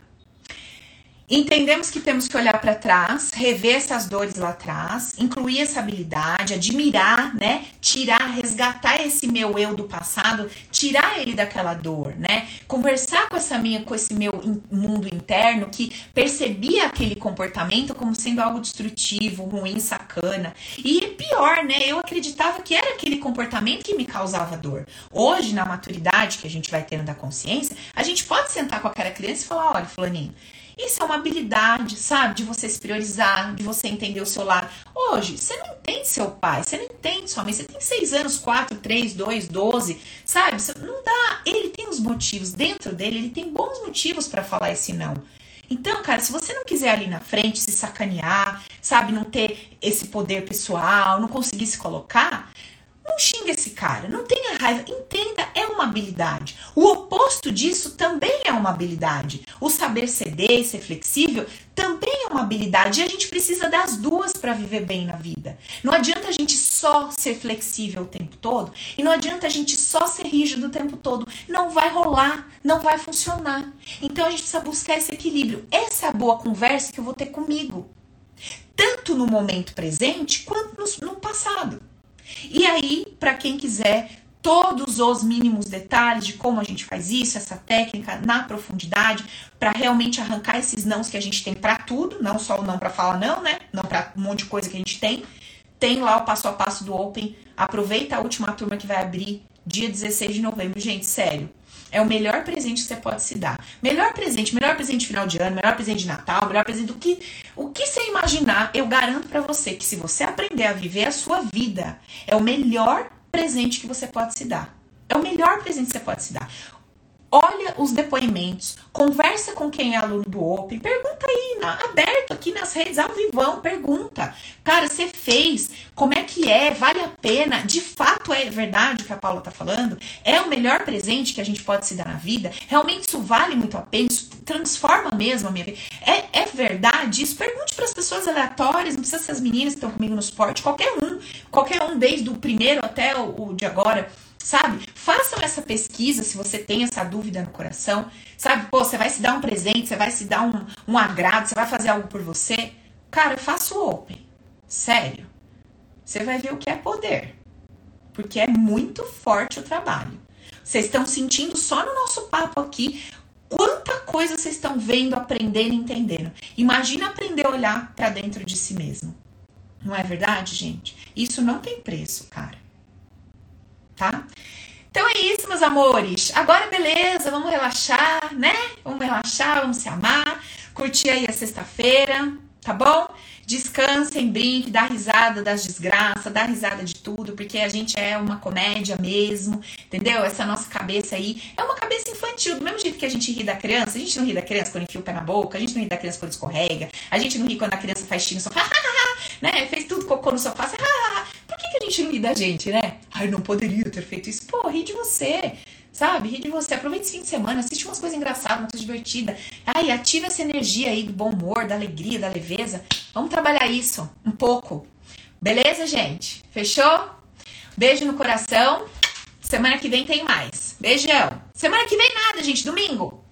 [SPEAKER 1] Entendemos que temos que olhar para trás, rever essas dores lá atrás, incluir essa habilidade, admirar, né? Tirar, resgatar esse meu eu do passado, tirar ele daquela dor, né? Conversar com essa minha, com esse meu mundo interno que percebia aquele comportamento como sendo algo destrutivo, ruim, sacana. E pior, né? Eu acreditava que era aquele comportamento que me causava dor. Hoje, na maturidade que a gente vai tendo da consciência, a gente pode sentar com aquela criança e falar: olha, fulaninho, isso é uma habilidade, sabe? De você se priorizar, de você entender o seu lado. Hoje, você não entende seu pai, você não entende sua mãe, você tem seis anos, quatro, três, dois, doze, sabe? Não dá. Ele tem os motivos dentro dele, ele tem bons motivos para falar esse não. Então, cara, se você não quiser ali na frente se sacanear, sabe, não ter esse poder pessoal, não conseguir se colocar, não xinga esse cara, não tenha raiva, entenda, habilidade. O oposto disso também é uma habilidade. O saber ceder e ser flexível também é uma habilidade e a gente precisa das duas para viver bem na vida. Não adianta a gente só ser flexível o tempo todo e não adianta a gente só ser rígido o tempo todo. Não vai rolar, não vai funcionar. Então a gente precisa buscar esse equilíbrio. Essa é a boa conversa que eu vou ter comigo, tanto no momento presente quanto no, no passado. E aí, para quem quiser todos os mínimos detalhes de como a gente faz isso, essa técnica na profundidade, para realmente arrancar esses nãos que a gente tem para tudo, não só o não para falar não, né? Não para um monte de coisa que a gente tem. Tem lá o passo a passo do Open. Aproveita a última turma que vai abrir dia 16 de novembro, gente, sério. É o melhor presente que você pode se dar. Melhor presente, melhor presente de final de ano, melhor presente de Natal, melhor presente do que o que você imaginar. Eu garanto para você que se você aprender a viver a sua vida, é o melhor presente que você pode se dar. É o melhor presente que você pode se dar olha os depoimentos, conversa com quem é aluno do Open, pergunta aí, na, aberto aqui nas redes, ao vivão, pergunta. Cara, você fez, como é que é, vale a pena, de fato é verdade o que a Paula tá falando? É o melhor presente que a gente pode se dar na vida? Realmente isso vale muito a pena? Isso transforma mesmo a minha vida? É, é verdade isso? Pergunte para as pessoas aleatórias, não precisa ser as meninas que estão comigo no esporte, qualquer um, qualquer um, desde o primeiro até o, o de agora sabe? Façam essa pesquisa se você tem essa dúvida no coração, sabe? Pô, você vai se dar um presente, você vai se dar um, um agrado, você vai fazer algo por você. Cara, eu faço open. Sério. Você vai ver o que é poder. Porque é muito forte o trabalho. Vocês estão sentindo só no nosso papo aqui quanta coisa vocês estão vendo, aprendendo entendendo. Imagina aprender a olhar para dentro de si mesmo. Não é verdade, gente? Isso não tem preço, cara tá? Então é isso, meus amores. Agora beleza, vamos relaxar, né? Vamos relaxar, vamos se amar, curtir aí a sexta-feira, tá bom? Descansem, brinque, dá risada das desgraças, dá risada de tudo, porque a gente é uma comédia mesmo, entendeu? Essa nossa cabeça aí é uma cabeça infantil, do mesmo jeito que a gente ri da criança, a gente não ri da criança quando enfia o pé na boca, a gente não ri da criança quando escorrega, a gente não ri quando a criança faz xixi no sofá, né? Fez tudo cocô no sofá, que, a gente não ri da gente, né? Ai, não poderia ter feito isso. Pô, ri de você. Sabe? Ri de você. Aproveite esse fim de semana, assiste umas coisas engraçadas, uma coisa divertida. Ai, ativa essa energia aí do bom humor, da alegria, da leveza. Vamos trabalhar isso um pouco. Beleza, gente? Fechou? Beijo no coração. Semana que vem tem mais. Beijão. Semana que vem nada, gente. Domingo.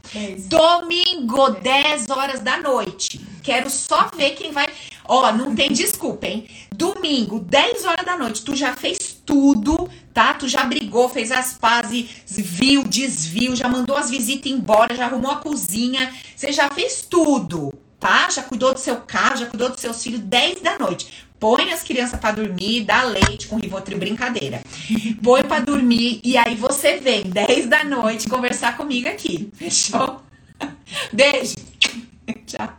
[SPEAKER 1] Domingo, 10 horas da noite. Quero só ver quem vai. Ó, não tem desculpa, hein? Domingo, 10 horas da noite, tu já fez tudo, tá? Tu já brigou, fez as pazes, viu, desviu, já mandou as visitas embora, já arrumou a cozinha, você já fez tudo, tá? Já cuidou do seu carro, já cuidou dos seus filhos, 10 da noite. Põe as crianças para dormir, dá leite com Rivotril, brincadeira. Põe para dormir e aí você vem 10 da noite conversar comigo aqui. Fechou? Beijo. Tchau.